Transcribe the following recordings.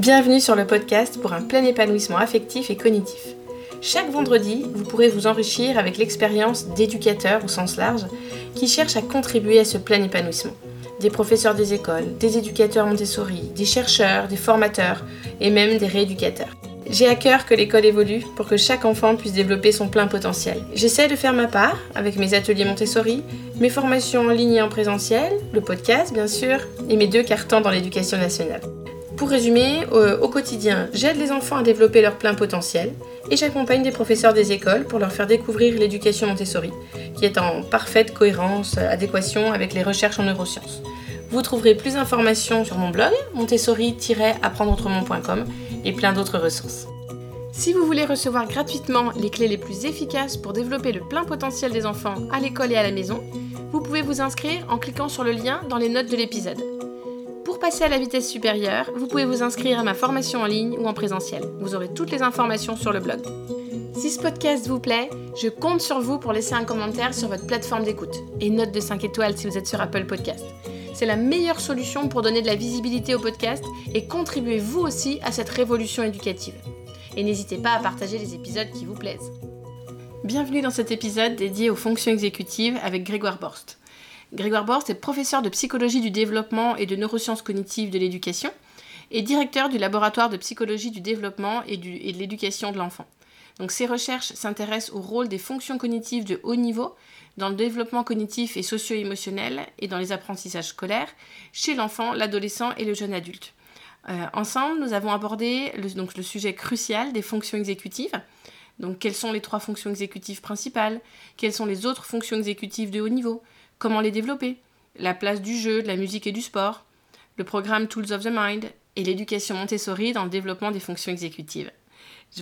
Bienvenue sur le podcast pour un plein épanouissement affectif et cognitif. Chaque vendredi, vous pourrez vous enrichir avec l'expérience d'éducateurs au sens large qui cherchent à contribuer à ce plein épanouissement. Des professeurs des écoles, des éducateurs Montessori, des chercheurs, des formateurs et même des rééducateurs. J'ai à cœur que l'école évolue pour que chaque enfant puisse développer son plein potentiel. J'essaie de faire ma part avec mes ateliers Montessori, mes formations en ligne et en présentiel, le podcast bien sûr, et mes deux cartons dans l'éducation nationale. Pour résumer, euh, au quotidien, j'aide les enfants à développer leur plein potentiel et j'accompagne des professeurs des écoles pour leur faire découvrir l'éducation Montessori, qui est en parfaite cohérence, adéquation avec les recherches en neurosciences. Vous trouverez plus d'informations sur mon blog montessori-apprendreautrement.com et plein d'autres ressources. Si vous voulez recevoir gratuitement les clés les plus efficaces pour développer le plein potentiel des enfants à l'école et à la maison, vous pouvez vous inscrire en cliquant sur le lien dans les notes de l'épisode passer à la vitesse supérieure, vous pouvez vous inscrire à ma formation en ligne ou en présentiel. Vous aurez toutes les informations sur le blog. Si ce podcast vous plaît, je compte sur vous pour laisser un commentaire sur votre plateforme d'écoute et note de 5 étoiles si vous êtes sur Apple Podcast. C'est la meilleure solution pour donner de la visibilité au podcast et contribuer vous aussi à cette révolution éducative. Et n'hésitez pas à partager les épisodes qui vous plaisent. Bienvenue dans cet épisode dédié aux fonctions exécutives avec Grégoire Borst. Grégoire Borst est professeur de psychologie du développement et de neurosciences cognitives de l'éducation et directeur du laboratoire de psychologie du développement et, de l'éducation de l'enfant. Donc ses recherches s'intéressent au rôle des fonctions cognitives de haut niveau dans le développement cognitif et socio-émotionnel et dans les apprentissages scolaires chez l'enfant, l'adolescent et le jeune adulte. Euh, ensemble, nous avons abordé le, sujet crucial des fonctions exécutives. Donc, quelles sont les trois fonctions exécutives principales? Quelles sont les autres fonctions exécutives de haut niveau? Comment les développer, la place du jeu, de la musique et du sport, le programme Tools of the Mind et l'éducation Montessori dans le développement des fonctions exécutives.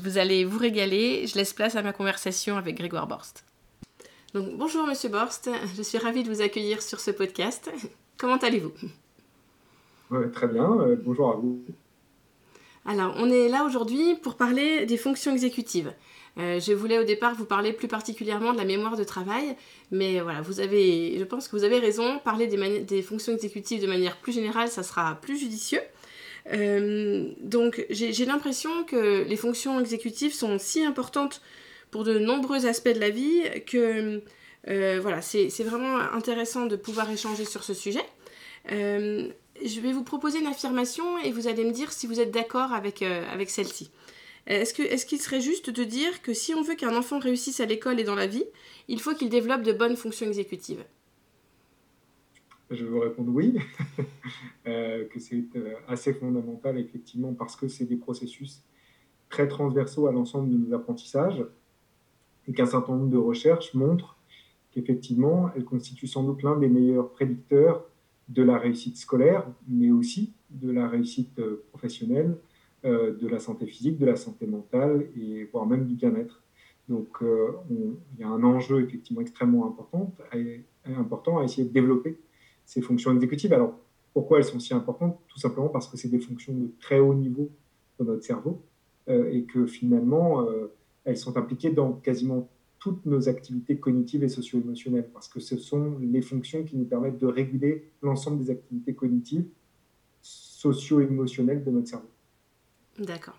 Vous allez vous régaler, je laisse place à ma conversation avec Grégoire Borst. Donc, bonjour Monsieur Borst, je suis ravie de vous accueillir sur ce podcast. Comment allez-vous? Très bien, euh, bonjour à vous. Alors, on est là aujourd'hui pour parler des fonctions exécutives. Euh, je voulais au départ vous parler plus particulièrement de la mémoire de travail, mais voilà, vous avez, je pense que vous avez raison, parler des, fonctions exécutives de manière plus générale, ça sera plus judicieux. Euh, donc j'ai l'impression que les fonctions exécutives sont si importantes pour de nombreux aspects de la vie que euh, voilà, c'est vraiment intéressant de pouvoir échanger sur ce sujet. je vais vous proposer une affirmation et vous allez me dire si vous êtes d'accord avec, avec celle-ci. Est-ce qu'il est serait juste de dire que si on veut qu'un enfant réussisse à l'école et dans la vie, il faut qu'il développe de bonnes fonctions exécutives? Je veux répondre oui, euh, que c'est euh, assez fondamental effectivement parce que c'est des processus très transversaux à l'ensemble de nos apprentissages et qu'un certain nombre de recherches montrent qu'effectivement, elles constituent sans doute l'un des meilleurs prédicteurs de la réussite scolaire, mais aussi de la réussite euh, professionnelle, de la santé physique, de la santé mentale et voire même du bien-être. Donc euh, il y a un enjeu effectivement extrêmement important à, important à essayer de développer ces fonctions exécutives. Alors pourquoi elles sont si importantes? Tout simplement parce que c'est des fonctions de très haut niveau dans notre cerveau euh, et que finalement elles sont impliquées dans quasiment toutes nos activités cognitives et socio-émotionnelles, parce que ce sont les fonctions qui nous permettent de réguler l'ensemble des activités cognitives, socio-émotionnelles de notre cerveau. D'accord.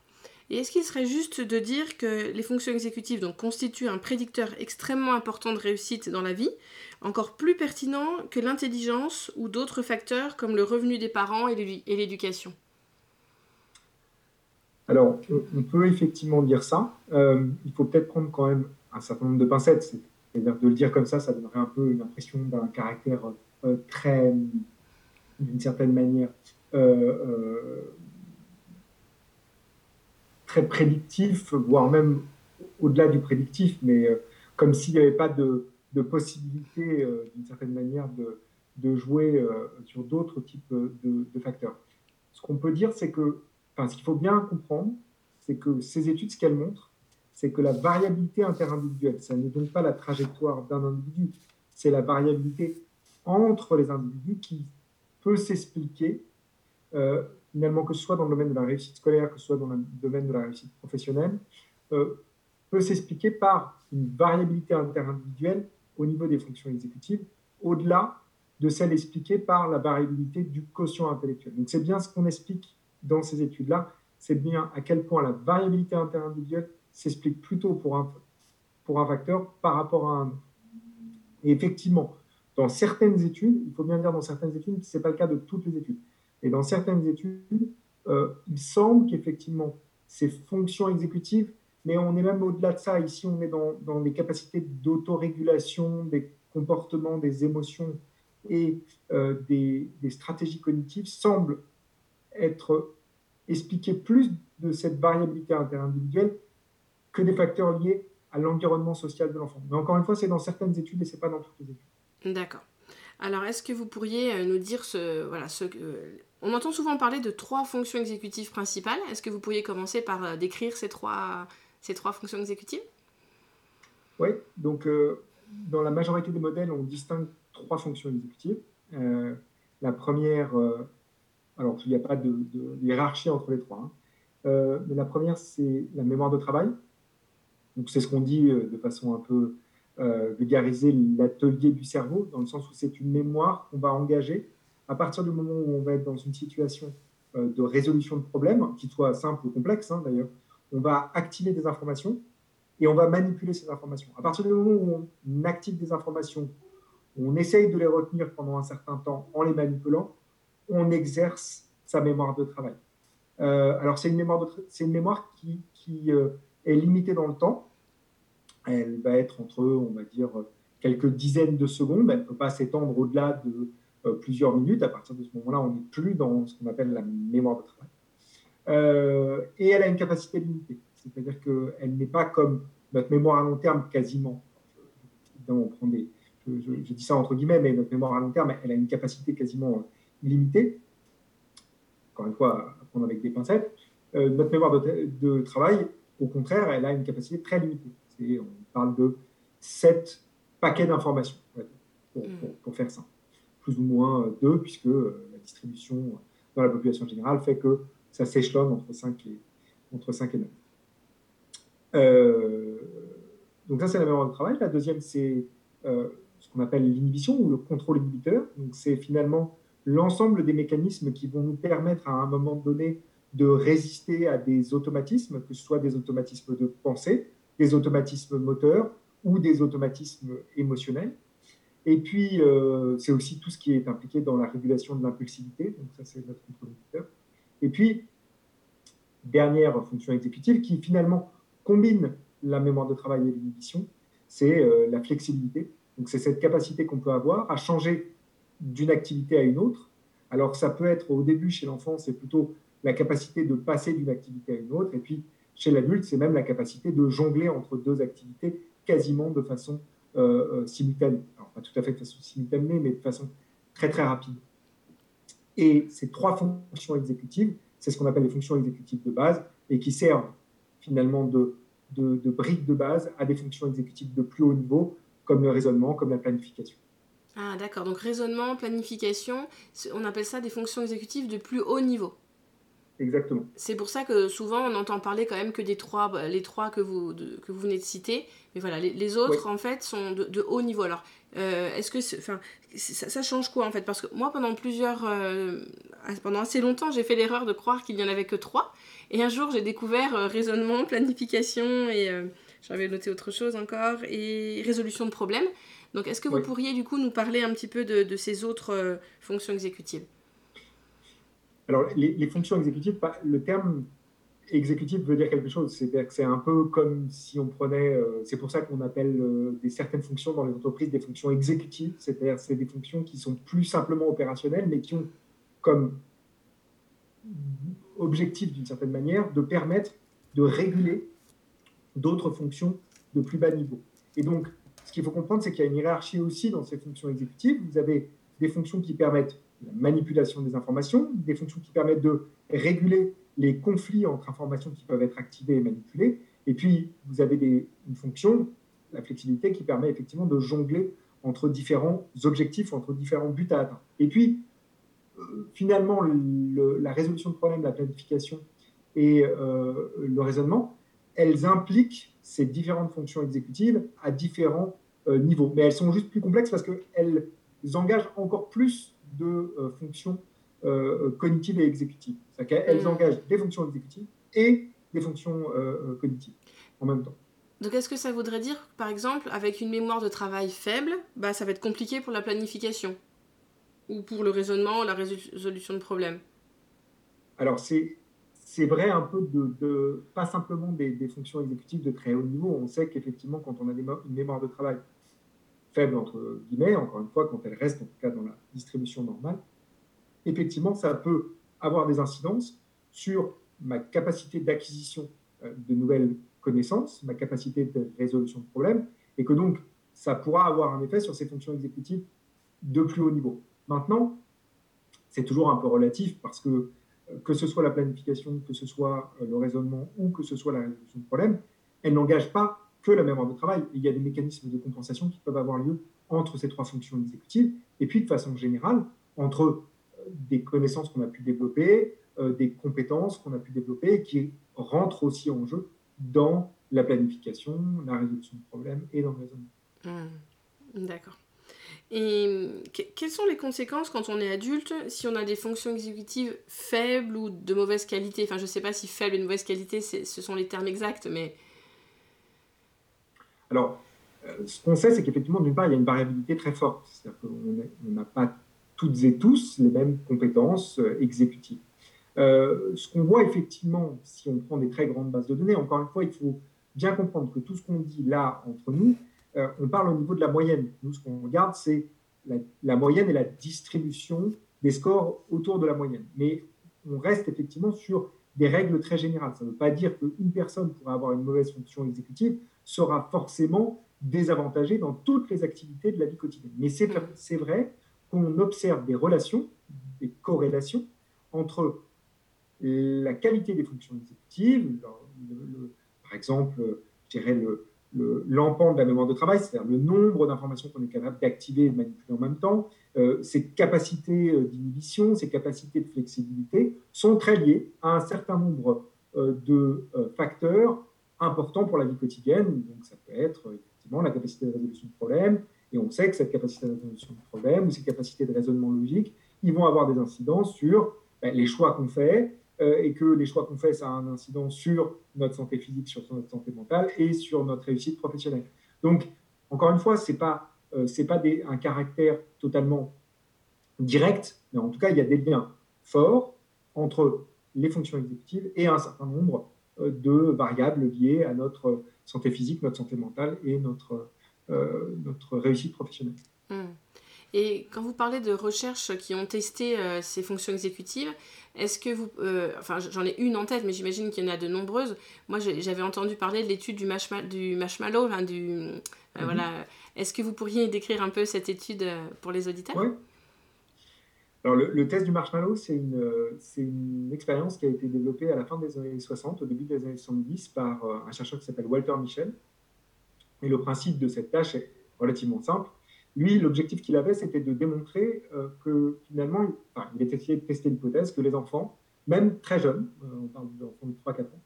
Et est-ce qu'il serait juste de dire que les fonctions exécutives donc, constituent un prédicteur extrêmement important de réussite dans la vie, encore plus pertinent que l'intelligence ou d'autres facteurs comme le revenu des parents et l'éducation? Alors, on peut effectivement dire ça. Euh, il faut peut-être prendre quand même un certain nombre de pincettes. C'est-à-dire de le dire comme ça, ça donnerait un peu l'impression d'un caractère euh, très, d'une certaine manière, euh, très prédictif, voire même au-delà du prédictif, mais euh, comme s'il n'y avait pas de, possibilité, euh, d'une certaine manière, de, de jouer euh, sur d'autres types de, facteurs. Ce qu'on peut dire, c'est que, enfin, ce qu'il faut bien comprendre, c'est que ces études, ce qu'elles montrent, c'est que la variabilité interindividuelle, ça n'est donc pas la trajectoire d'un individu, c'est la variabilité entre les individus qui peut s'expliquer finalement, que ce soit dans le domaine de la réussite scolaire, que ce soit dans le domaine de la réussite professionnelle, euh, peut s'expliquer par une variabilité interindividuelle au niveau des fonctions exécutives, au-delà de celle expliquée par la variabilité du quotient intellectuel. Donc c'est bien ce qu'on explique dans ces études-là, c'est bien à quel point la variabilité interindividuelle s'explique plutôt pour un, pour un facteur par rapport à un autre. Et effectivement, dans certaines études, il faut bien dire dans certaines études, ce n'est pas le cas de toutes les études, et dans certaines études, euh, il semble qu'effectivement, ces fonctions exécutives, mais on est même au-delà de ça, ici on est dans, les capacités d'autorégulation des comportements, des émotions et euh, des, des, stratégies cognitives, semblent être expliquées plus de cette variabilité interindividuelle que des facteurs liés à l'environnement social de l'enfant. Mais encore une fois, c'est dans certaines études et ce n'est pas dans toutes les études. D'accord. Alors, est-ce que vous pourriez euh, nous dire ce, voilà, ce, euh, on entend souvent parler de trois fonctions exécutives principales. Est-ce que vous pourriez commencer par euh, décrire ces trois, ces trois fonctions exécutives? Oui, donc dans la majorité des modèles, on distingue trois fonctions exécutives. la première, alors il n'y a pas de, hiérarchie entre les trois, hein. mais la première, c'est la mémoire de travail. Donc c'est ce qu'on dit de façon un peu euh, vulgariser l'atelier du cerveau, dans le sens où c'est une mémoire qu'on va engager à partir du moment où on va être dans une situation euh, de résolution de problèmes, qu'il soit simple ou complexe hein, d'ailleurs, on va activer des informations et on va manipuler ces informations. À partir du moment où on active des informations, on essaye de les retenir pendant un certain temps en les manipulant, on exerce sa mémoire de travail. Euh, alors c'est une mémoire, c'est une mémoire qui, qui est limitée dans le temps, elle va être entre, on va dire, quelques dizaines de secondes. Elle ne peut pas s'étendre au-delà de euh, plusieurs minutes. À partir de ce moment-là, on n'est plus dans ce qu'on appelle la mémoire de travail. Euh, et elle a une capacité limitée. C'est-à-dire qu'elle n'est pas comme notre mémoire à long terme quasiment. on prend des, je, dis ça entre guillemets, mais notre mémoire à long terme, elle a une capacité quasiment limitée. Encore une fois, à prendre avec des pincettes. Euh, notre mémoire de, de, travail, au contraire, elle a une capacité très limitée on parle de 7 paquets d'informations, pour, pour, faire ça. Plus ou moins 2, puisque euh, la distribution dans la population générale fait que ça s'échelonne entre 5 et, entre 5 et 9. Euh, donc ça, c'est la mémoire de travail. La deuxième, c'est euh, ce qu'on appelle l'inhibition ou le contrôle inhibiteur. Donc c'est finalement l'ensemble des mécanismes qui vont nous permettre à un moment donné de résister à des automatismes, que ce soit des automatismes de pensée, des automatismes moteurs ou des automatismes émotionnels. Et puis, euh, c'est aussi tout ce qui est impliqué dans la régulation de l'impulsivité. Donc, ça, c'est notre contrôle Et puis, dernière fonction exécutive qui finalement combine la mémoire de travail et l'inhibition, c'est euh, la flexibilité. Donc, c'est cette capacité qu'on peut avoir à changer d'une activité à une autre. Alors, ça peut être au début chez l'enfant, c'est plutôt la capacité de passer d'une activité à une autre. Et puis, chez l'adulte, c'est même la capacité de jongler entre deux activités quasiment de façon euh, euh, simultanée. Pas tout à fait de façon simultanée, mais de façon très, très rapide. Et ces trois fonctions exécutives, c'est ce qu'on appelle les fonctions exécutives de base et qui servent finalement de, de, de briques de base à des fonctions exécutives de plus haut niveau, comme le raisonnement, comme la planification. Ah, d'accord. Donc, raisonnement, planification, on appelle ça des fonctions exécutives de plus haut niveau. Exactement. C'est pour ça que souvent on entend parler quand même que des trois, bah, les trois que vous, que vous venez de citer. Mais voilà, les, autres en fait sont de, haut niveau. Alors, euh, est-ce que, enfin, ça, change quoi en fait? Parce que moi, pendant plusieurs, euh, pendant assez longtemps, j'ai fait l'erreur de croire qu'il n'y en avait que trois. Et un jour, j'ai découvert euh, raisonnement, planification et j'avais noté autre chose encore et résolution de problèmes. Donc, est-ce que vous pourriez du coup nous parler un petit peu de, de ces autres fonctions exécutives? Alors, les, fonctions exécutives, le terme exécutif veut dire quelque chose. C'est-à-dire que c'est un peu comme si on prenait. Euh, c'est pour ça qu'on appelle euh, des, certaines fonctions dans les entreprises des fonctions exécutives. C'est-à-dire c'est des fonctions qui sont plus simplement opérationnelles, mais qui ont comme objectif, d'une certaine manière, de permettre de réguler d'autres fonctions de plus bas niveau. Et donc, ce qu'il faut comprendre, c'est qu'il y a une hiérarchie aussi dans ces fonctions exécutives. Vous avez des fonctions qui permettent la manipulation des informations, des fonctions qui permettent de réguler les conflits entre informations qui peuvent être activées et manipulées. Et puis, vous avez une fonction, la flexibilité, qui permet effectivement de jongler entre différents objectifs, entre différents buts à atteindre. Et puis, euh, finalement, la résolution de problèmes, la planification et euh, le raisonnement, elles impliquent ces différentes fonctions exécutives à différents euh, niveaux. Mais elles sont juste plus complexes parce qu'elles engagent encore plus de euh, fonctions euh, cognitives et exécutives. C'est-à-dire qu'elles mm. engagent des fonctions exécutives et des fonctions cognitives en même temps. Donc est-ce que ça voudrait dire, par exemple, avec une mémoire de travail faible, bah, ça va être compliqué pour la planification Ou pour le raisonnement, la résolution de problèmes? Alors c'est, c'est vrai un peu de, pas simplement des, fonctions exécutives de très haut niveau. On sait qu'effectivement, quand on a une mémoire de travail faible, entre guillemets, encore une fois, quand elle reste en tout cas dans la distribution normale, effectivement, ça peut avoir des incidences sur ma capacité d'acquisition euh, de nouvelles connaissances, ma capacité de résolution de problèmes, et que donc ça pourra avoir un effet sur ces fonctions exécutives de plus haut niveau. Maintenant, c'est toujours un peu relatif parce que euh, que ce soit la planification, que ce soit euh, le raisonnement ou que ce soit la résolution de problèmes, elle n'engage pas que la mémoire de travail. Il y a des mécanismes de compensation qui peuvent avoir lieu entre ces trois fonctions exécutives, et puis de façon générale, entre euh, des connaissances qu'on a pu développer, des compétences qu'on a pu développer, qui rentrent aussi en jeu dans la planification, la résolution de problèmes et dans le raisonnement. Hmm. D'accord. Et quelles sont les conséquences quand on est adulte si on a des fonctions exécutives faibles ou de mauvaise qualité? Enfin, je ne sais pas si faible et de mauvaise qualité, ce sont les termes exacts, mais... Alors, euh, ce qu'on sait, c'est qu'effectivement, d'une part, il y a une variabilité très forte. C'est-à-dire qu'on n'a pas toutes et tous les mêmes compétences euh, exécutives. Euh, ce qu'on voit effectivement, si on prend des très grandes bases de données, encore une fois, il faut bien comprendre que tout ce qu'on dit là entre nous, on parle au niveau de la moyenne. Nous, ce qu'on regarde, c'est la, moyenne et la distribution des scores autour de la moyenne. Mais on reste effectivement sur des règles très générales. Ça ne veut pas dire qu'une personne pourrait avoir une mauvaise fonction exécutive sera forcément désavantagée dans toutes les activités de la vie quotidienne. Mais c'est vrai qu'on observe des relations, des corrélations entre la qualité des fonctions exécutives, par exemple, je dirais l'empant de la mémoire de travail, c'est-à-dire le nombre d'informations qu'on est capable d'activer et de manipuler en même temps, euh, ses capacités euh, d'inhibition, ses capacités de flexibilité sont très liées à un certain nombre euh, de facteurs importants pour la vie quotidienne. Donc ça peut être effectivement la capacité de résolution de problèmes, et on sait que cette capacité de résolution de problèmes ou ces capacités de raisonnement logique, ils vont avoir des incidences sur ben, les choix qu'on fait, euh, et que les choix qu'on fait, ça a un incident sur notre santé physique, sur notre santé mentale et sur notre réussite professionnelle. Donc, encore une fois, ce n'est pas, euh, pas un caractère totalement direct, mais en tout cas, il y a des liens forts entre les fonctions exécutives et un certain nombre de variables liées à notre santé physique, notre santé mentale et notre, notre réussite professionnelle. Hmm. Et quand vous parlez de recherches qui ont testé ces fonctions exécutives, est-ce que vous. Euh, enfin, j'en ai une en tête, mais j'imagine qu'il y en a de nombreuses. Moi, j'avais entendu parler de l'étude du, du marshmallow. du, euh, mhm. voilà. Est-ce que vous pourriez décrire un peu cette étude euh, pour les auditeurs? Oui. Alors, le, test du marshmallow, c'est une, expérience qui a été développée à la fin des années 60, au début des années 70, par un chercheur qui s'appelle Walter Michel. Et le principe de cette tâche est relativement simple lui, l'objectif qu'il avait, c'était de démontrer euh, que finalement, il était essayé de tester l'hypothèse que les enfants, même très jeunes, euh, on parle d'enfants de 3-4 ans,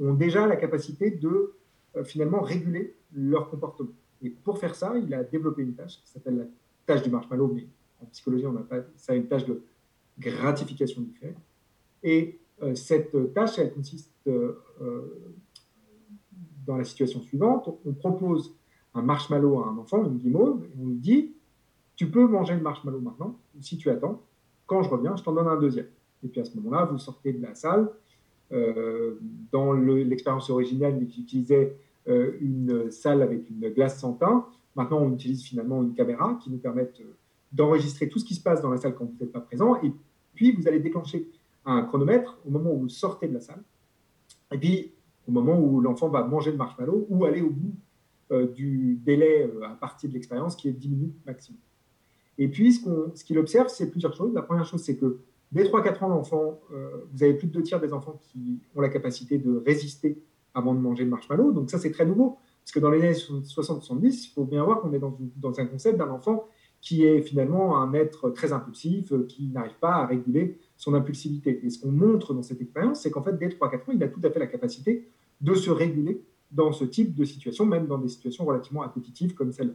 ont déjà la capacité de euh, finalement réguler leur comportement. Et pour faire ça, il a développé une tâche qui s'appelle la tâche du marshmallow, en psychologie, on n'a pas ça une tâche de gratification du fait. Et cette tâche, elle consiste dans la situation suivante. On propose un marshmallow à un enfant, une guimauve, et on lui dit Tu peux manger le marshmallow maintenant, si tu attends. Quand je reviens, je t'en donne un deuxième. Et puis à ce moment-là, vous sortez de la salle. Euh, dans l'expérience originale, il utilisait euh, une salle avec une glace sans teint. Maintenant, on utilise finalement une caméra qui nous permet d'enregistrer tout ce qui se passe dans la salle quand vous n'êtes pas présent. Et puis, vous allez déclencher un chronomètre au moment où vous sortez de la salle. Et puis, au moment où l'enfant va manger le marshmallow ou aller au bout euh, du délai euh, à partir de l'expérience qui est 10 minutes maximum. Et puis, ce qu'il observe, c'est plusieurs choses. La première chose, c'est que dès 3-4 ans d'enfants, euh, vous avez plus de deux tiers des enfants qui ont la capacité de résister avant de manger le marshmallow. Donc ça, c'est très nouveau. Parce que dans les années 60-70, il faut bien voir qu'on est dans, dans, un concept d'un enfant qui est finalement un être très impulsif, qui n'arrive pas à réguler son impulsivité. Et ce qu'on montre dans cette expérience, c'est qu'en fait, dès 3-4 ans, il a tout à fait la capacité de se réguler dans ce type de situation, même dans des situations relativement appétitives comme celle-là.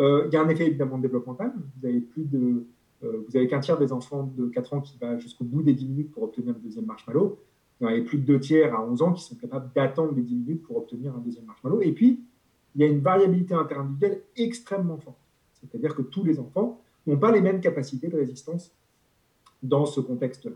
Euh, il y a un effet évidemment développemental. Vous avez plus de, euh, vous avez qu'un tiers des enfants de 4 ans qui va jusqu'au bout des 10 minutes pour obtenir le deuxième marshmallow. dans les plus de deux tiers à 11 ans qui sont capables d'attendre les 10 minutes pour obtenir un deuxième marshmallow. Et puis, il y a une variabilité interindividuelle extrêmement forte. C'est-à-dire que tous les enfants n'ont pas les mêmes capacités de résistance dans ce contexte-là.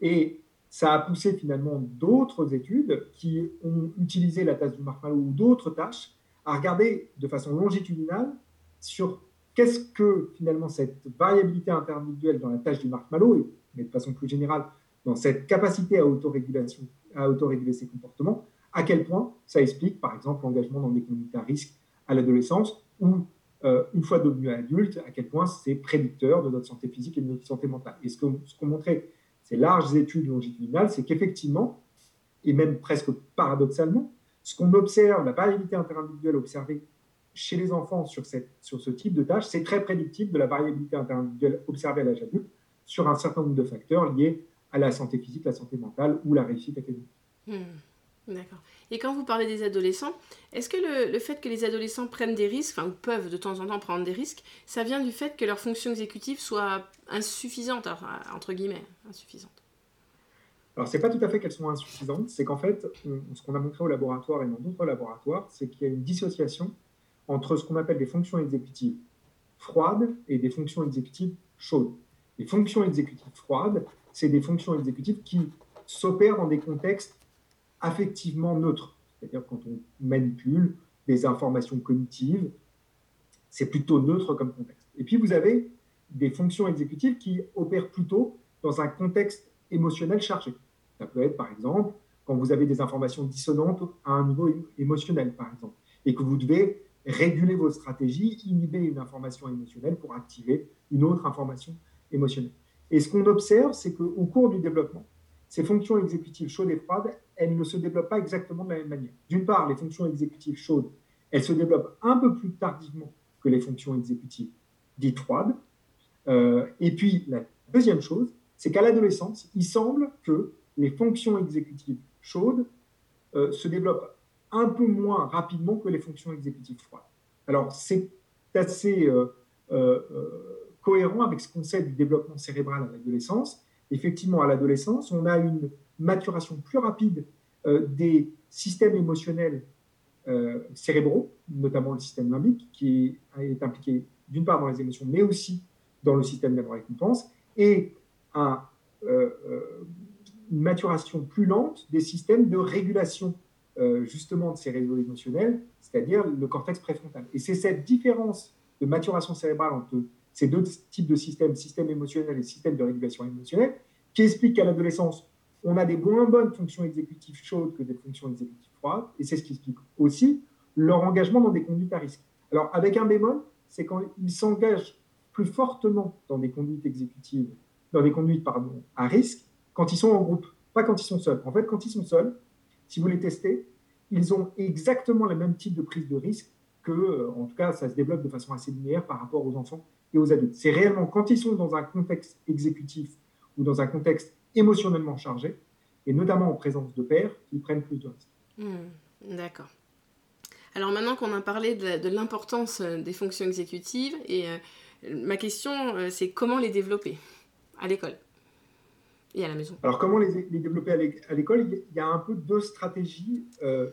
Et ça a poussé finalement d'autres études qui ont utilisé la tasse du marshmallow ou d'autres tâches à regarder de façon longitudinale sur qu'est-ce que finalement cette variabilité interindividuelle dans la tâche du marshmallow, mais de façon plus générale dans cette capacité à à autoréguler ses comportements, à quel point ça explique par exemple l'engagement dans des conduites à risque à l'adolescence ou euh, une fois devenu adulte, à quel point c'est prédicteur de notre santé physique et de notre santé mentale. Et ce qu'ont montré ces larges études longitudinales, c'est qu'effectivement, et même presque paradoxalement, ce qu'on observe, la variabilité interindividuelle observée chez les enfants sur ce type de tâches, c'est très prédictif de la variabilité interindividuelle observée à l'âge adulte sur un certain nombre de facteurs liés à la santé physique, la santé mentale ou la réussite académique. Hmm. D'accord. Et quand vous parlez des adolescents, est-ce que le, fait que les adolescents prennent des risques, enfin, ou peuvent de temps en temps prendre des risques, ça vient du fait que leur fonction exécutive soit insuffisante, entre guillemets, insuffisante alors, ce n'est pas tout à fait qu'elles sont insuffisantes, c'est qu'en fait, ce qu'on a montré au laboratoire et dans d'autres laboratoires, c'est qu'il y a une dissociation entre ce qu'on appelle des fonctions exécutives froides et des fonctions exécutives chaudes. Les fonctions exécutives froides, c'est des fonctions exécutives qui s'opèrent dans des contextes affectivement neutre. C'est-à-dire quand on manipule des informations cognitives, c'est plutôt neutre comme contexte. Et puis vous avez des fonctions exécutives qui opèrent plutôt dans un contexte émotionnel chargé. Ça peut être par exemple quand vous avez des informations dissonantes à un niveau émotionnel, par exemple, et que vous devez réguler vos stratégies, inhiber une information émotionnelle pour activer une autre information émotionnelle. Et ce qu'on observe, c'est qu'au cours du développement, ces fonctions exécutives chaudes et froides, elles ne se développent pas exactement de la même manière. D'une part, les fonctions exécutives chaudes, elles se développent un peu plus tardivement que les fonctions exécutives dites froides. Euh, et puis, la deuxième chose, c'est qu'à l'adolescence, il semble que les fonctions exécutives chaudes euh, se développent un peu moins rapidement que les fonctions exécutives froides. Alors, c'est assez euh, cohérent avec ce qu'on sait du développement cérébral à l'adolescence effectivement, à l'adolescence, on a une maturation plus rapide euh, des systèmes émotionnels euh, cérébraux, notamment le système limbique, qui est, impliqué d'une part dans les émotions, mais aussi dans le système de récompense, et euh, une maturation plus lente des systèmes de régulation justement de ces réseaux émotionnels, c'est-à-dire le cortex préfrontal. Et c'est cette différence de maturation cérébrale entre ces deux types de systèmes, système émotionnel et système de régulation émotionnelle, qui explique qu'à l'adolescence, on a des moins bonnes fonctions exécutives chaudes que des fonctions exécutives froides, et c'est ce qui explique aussi leur engagement dans des conduites à risque. Alors, avec un bémol, c'est quand ils s'engagent plus fortement dans des conduites exécutives, dans des conduites à risque, quand ils sont en groupe, pas quand ils sont seuls. En fait, quand ils sont seuls, si vous les testez, ils ont exactement le même type de prise de risque que, euh, en tout cas, ça se développe de façon assez linéaire par rapport aux enfants et aux adultes. C'est réellement quand ils sont dans un contexte exécutif ou dans un contexte émotionnellement chargé, et notamment en présence de pères, qui prennent plus de risques. Hmm, d'accord. Alors maintenant qu'on a parlé de, l'importance euh, des fonctions exécutives, et euh, ma question, euh, c'est comment les développer à l'école et à la maison? Alors comment les, les développer à l'école? Il y a un peu deux stratégies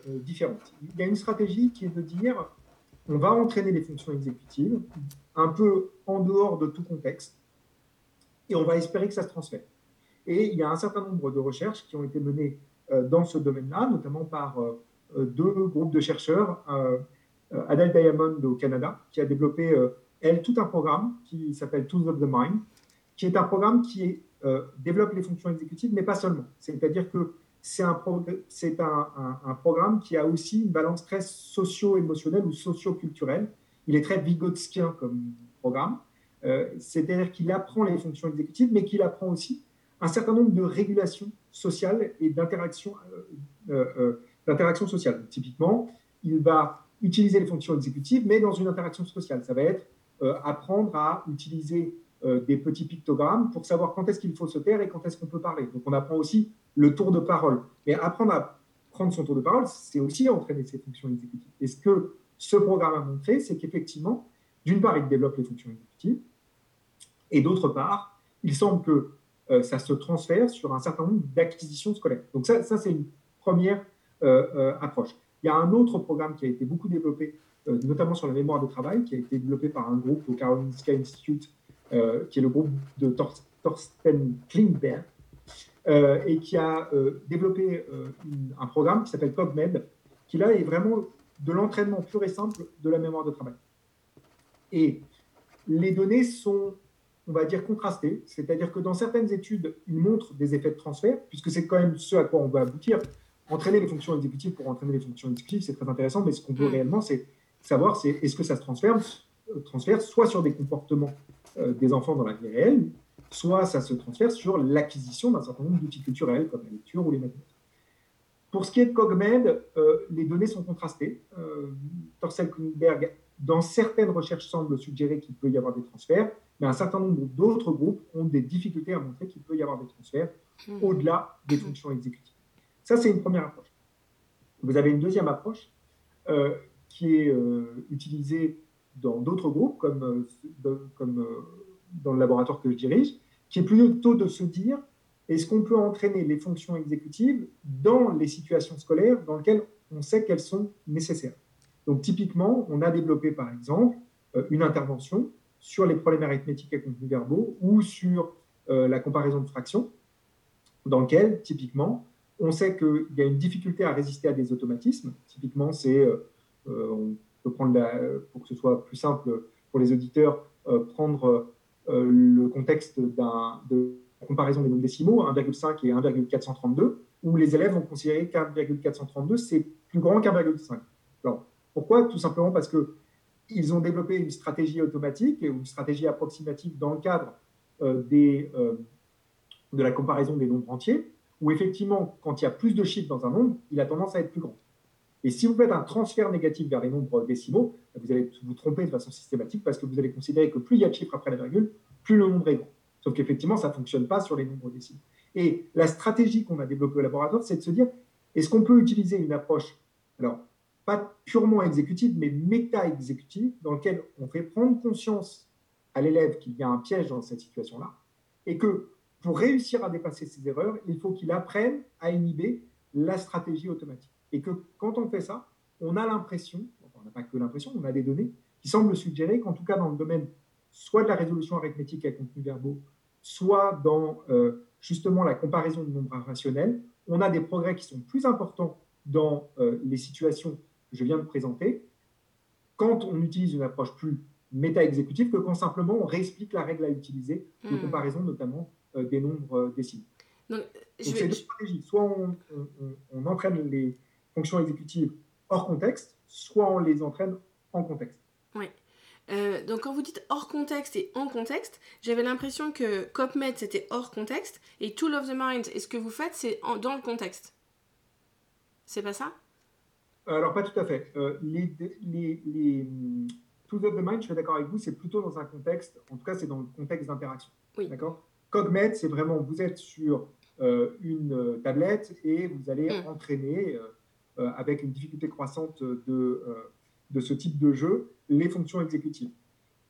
différentes. Il y a une stratégie qui est de dire, on va entraîner les fonctions exécutives un peu en dehors de tout contexte, et on va espérer que ça se transfère. Et il y a un certain nombre de recherches qui ont été menées euh, dans ce domaine-là, notamment par euh, euh, deux groupes de chercheurs, Adele Diamond au Canada, qui a développé, elle, tout un programme qui s'appelle Tools of the Mind, qui est un programme qui développe les fonctions exécutives, mais pas seulement. C'est-à-dire que c'est un, un, programme qui a aussi une balance très socio-émotionnelle ou socio-culturelle. Il est très vygotskien comme programme. Euh, c'est-à-dire qu'il apprend les fonctions exécutives, mais qu'il apprend aussi un certain nombre de régulations sociales et d'interactions euh, euh, sociales. Typiquement, il va utiliser les fonctions exécutives, mais dans une interaction sociale. Ça va être apprendre à utiliser des petits pictogrammes pour savoir quand est-ce qu'il faut se taire et quand est-ce qu'on peut parler. Donc on apprend aussi le tour de parole. Mais apprendre à prendre son tour de parole, c'est aussi entraîner ces fonctions exécutives. Et ce que ce programme a montré, c'est qu'effectivement, d'une part, il développe les fonctions exécutives, et d'autre part, il semble que ça se transfère sur un certain nombre d'acquisitions scolaires. Donc ça, ça c'est une première approche. Il y a un autre programme qui a été beaucoup développé, notamment sur la mémoire de travail, qui a été développé par un groupe au Karolinska Institute, qui est le groupe de Thorsten Klingberg, et qui a développé un programme qui s'appelle CogMed, qui là est vraiment de l'entraînement pur et simple de la mémoire de travail. Et les données sont, on va dire, contrastées, c'est-à-dire que dans certaines études, ils montrent des effets de transfert, puisque c'est quand même ce à quoi on va aboutir. Entraîner les fonctions exécutives pour entraîner les fonctions exécutives, c'est très intéressant, mais ce qu'on veut mm. réellement, c'est savoir c'est est-ce que ça se transfère, euh, transfère soit sur des comportements euh, des enfants dans la vie réelle, soit ça se transfère sur l'acquisition d'un certain nombre d'outils culturels, comme la lecture ou les mathématiques. Pour ce qui est de CogMed, euh, les données sont contrastées. Euh, Torcel dans certaines recherches, semble suggérer qu'il peut y avoir des transferts, mais un certain nombre d'autres groupes ont des difficultés à montrer qu'il peut y avoir des transferts hmm. au-delà des hmm. fonctions exécutives. Ça, c'est une première approche. Vous avez une deuxième approche euh, qui est utilisée dans d'autres groupes, comme, comme dans le laboratoire que je dirige, qui est plutôt de se dire est-ce qu'on peut entraîner les fonctions exécutives dans les situations scolaires dans lesquelles on sait qu'elles sont nécessaires? Donc typiquement, on a développé par exemple euh, une intervention sur les problèmes arithmétiques à contenus verbaux ou sur euh, la comparaison de fractions, dans lequel typiquement on sait qu'il y a une difficulté à résister à des automatismes. Typiquement, c'est, euh, on peut prendre, pour que ce soit plus simple pour les auditeurs, prendre le contexte d'un, de la comparaison des nombres décimaux, 1,5 et 1,432, où les élèves ont considéré qu'1,432, c'est plus grand qu'1,5. Alors, pourquoi? Tout simplement parce qu'ils ont développé une stratégie automatique une stratégie approximative dans le cadre euh, euh, de la comparaison des nombres entiers, où effectivement, quand il y a plus de chiffres dans un nombre, il a tendance à être plus grand. Et si vous faites un transfert négatif vers les nombres décimaux, vous allez vous tromper de façon systématique parce que vous allez considérer que plus il y a de chiffres après la virgule, plus le nombre est grand. Sauf qu'effectivement, ça ne fonctionne pas sur les nombres décimaux. Et la stratégie qu'on a développée au laboratoire, c'est de se dire, est-ce qu'on peut utiliser une approche, alors pas purement exécutive, mais méta-exécutive, dans laquelle on fait prendre conscience à l'élève qu'il y a un piège dans cette situation-là, et que pour réussir à dépasser ces erreurs, il faut qu'il apprenne à inhiber la stratégie automatique. Et que quand on fait ça, on a l'impression, on n'a pas que l'impression, on a des données qui semblent suggérer qu'en tout cas dans le domaine soit de la résolution arithmétique à contenus verbaux, soit dans euh, justement la comparaison de nombres rationnels, on a des progrès qui sont plus importants dans euh, les situations que je viens de présenter, quand on utilise une approche plus méta-exécutive que quand simplement on réexplique la règle à utiliser de hmm. comparaison notamment euh, des nombres décimaux. Donc, c'est deux stratégies. Soit on, on, entraîne les fonctions exécutives hors contexte, soit on les entraîne en contexte. Oui. Euh, donc quand vous dites hors contexte et en contexte, j'avais l'impression que CopMed c'était hors contexte et Tool of the Mind et ce que vous faites c'est dans le contexte. C'est pas ça? Alors pas tout à fait. Euh, les, les, Tool of the Mind, je suis d'accord avec vous, c'est plutôt dans un contexte, en tout cas c'est dans le contexte d'interaction. Oui. D'accord? CogMed, c'est vraiment, vous êtes sur euh, une tablette et vous allez mm. entraîner avec une difficulté croissante de de ce type de jeu les fonctions exécutives.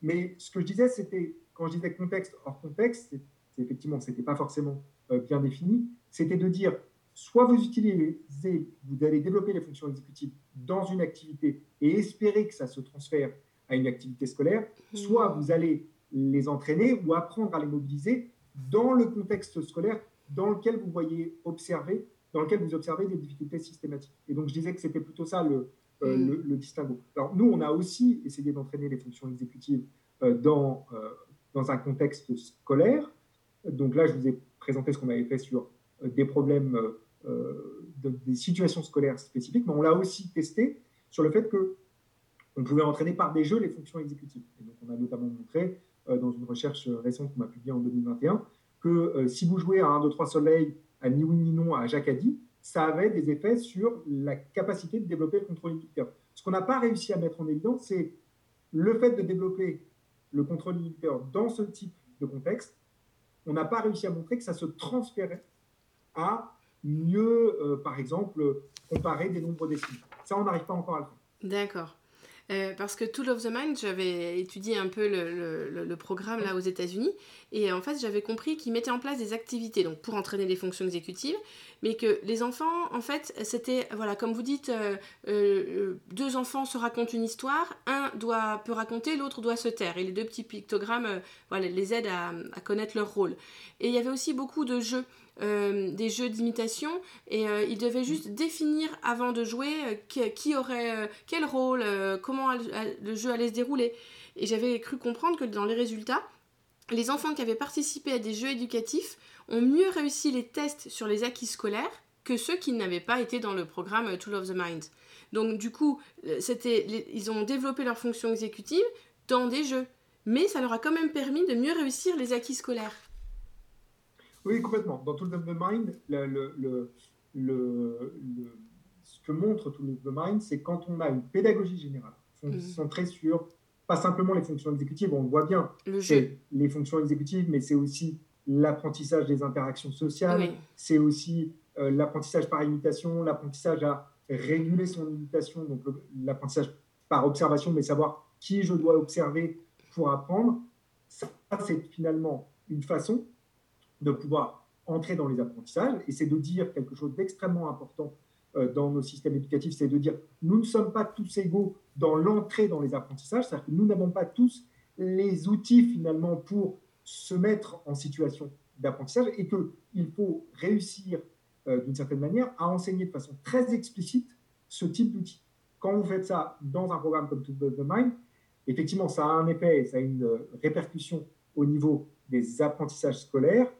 Mais ce que je disais, c'était, quand je disais contexte hors contexte, c'est, effectivement, ce n'était pas forcément euh, bien défini, c'était de dire, soit vous utilisez, vous allez développer les fonctions exécutives dans une activité et espérer que ça se transfère à une activité scolaire, mmh. soit vous allez les entraîner ou apprendre à les mobiliser dans le contexte scolaire dans lequel vous voyez observer, dans lequel vous observez des difficultés systématiques. Et donc je disais que c'était plutôt ça le, euh, mm. le, distinguo. Alors nous, on a aussi essayé d'entraîner les fonctions exécutives euh, dans, euh, dans un contexte scolaire. Donc là, je vous ai présenté ce qu'on avait fait sur des problèmes, des situations scolaires spécifiques, mais on l'a aussi testé sur le fait que on pouvait entraîner par des jeux les fonctions exécutives. Et donc, on a notamment montré dans une recherche récente qu'on a publiée en 2021 que si vous jouez à 1, 2, 3 soleil, à ni oui ni non, à Jacadi, ça avait des effets sur la capacité de développer le contrôle inhibiteur. Ce qu'on n'a pas réussi à mettre en évidence, c'est le fait de développer le contrôle inhibiteur dans ce type de contexte. On n'a pas réussi à montrer que ça se transférait à mieux, euh, par exemple, comparer des nombres décimaux. Ça, on n'arrive pas encore à le faire. D'accord. Euh, parce que Tool of the Mind, j'avais étudié un peu le, programme là aux États-Unis, et en fait j'avais compris qu'ils mettaient en place des activités donc pour entraîner les fonctions exécutives, mais que les enfants, en fait, c'était voilà comme vous dites, euh, euh, deux enfants se racontent une histoire, un doit peut raconter, l'autre doit se taire, et les deux petits pictogrammes voilà les aident à, connaître leur rôle. Et il y avait aussi beaucoup de jeux. Euh, des jeux d'imitation et euh, ils devaient juste définir avant de jouer euh, qui, aurait quel rôle, comment le jeu allait se dérouler. Et j'avais cru comprendre que dans les résultats, les enfants qui avaient participé à des jeux éducatifs ont mieux réussi les tests sur les acquis scolaires que ceux qui n'avaient pas été dans le programme Tool of the Mind. Donc du coup, c'était, ils ont développé leur fonction exécutive dans des jeux. Mais ça leur a quand même permis de mieux réussir les acquis scolaires. Oui, complètement. Dans Tool of the Mind, ce que montre Tool of the Mind, c'est quand on a une pédagogie générale mhm. centrée sur pas simplement les fonctions exécutives, on le voit bien, c'est les fonctions exécutives, mais c'est aussi l'apprentissage des interactions sociales, c'est aussi euh, l'apprentissage par imitation, l'apprentissage à réguler son imitation, donc l'apprentissage par observation, mais savoir qui je dois observer pour apprendre. Ça, c'est finalement une façon de pouvoir entrer dans les apprentissages. Et c'est de dire quelque chose d'extrêmement important euh, dans nos systèmes éducatifs, c'est de dire nous ne sommes pas tous égaux dans l'entrée dans les apprentissages, c'est-à-dire que nous n'avons pas tous les outils finalement pour se mettre en situation d'apprentissage et qu'il faut réussir euh, d'une certaine manière à enseigner de façon très explicite ce type d'outils. Quand vous faites ça dans un programme comme To the Mind, effectivement, ça a un effet, ça a une répercussion au niveau des apprentissages scolaires,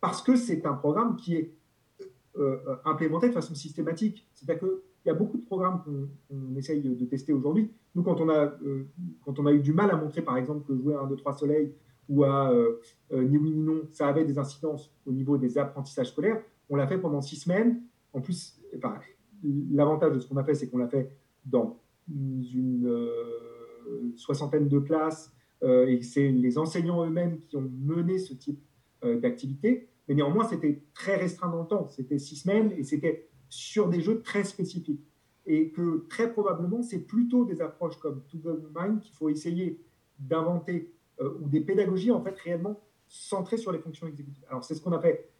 parce que c'est un programme qui est euh, euh, implémenté de façon systématique. C'est-à-dire qu'il y a beaucoup de programmes qu'on essaye de, tester aujourd'hui. Nous, quand on, a, euh, quand on a eu du mal à montrer, par exemple, que jouer à 1, 2, 3 soleil ou à ni oui ni non, ça avait des incidences au niveau des apprentissages scolaires, on l'a fait pendant six semaines. En plus, l'avantage de ce qu'on a fait, c'est qu'on l'a fait dans une soixantaine de classes et c'est les enseignants eux-mêmes qui ont mené ce type euh, d'activité. Mais néanmoins, c'était très restreint dans le temps. C'était six semaines et c'était sur des jeux très spécifiques. Et que très probablement, c'est plutôt des approches comme To the Mind qu'il faut essayer d'inventer euh, ou des pédagogies en fait réellement centrées sur les fonctions exécutives. Alors c'est ce qu'on a fait,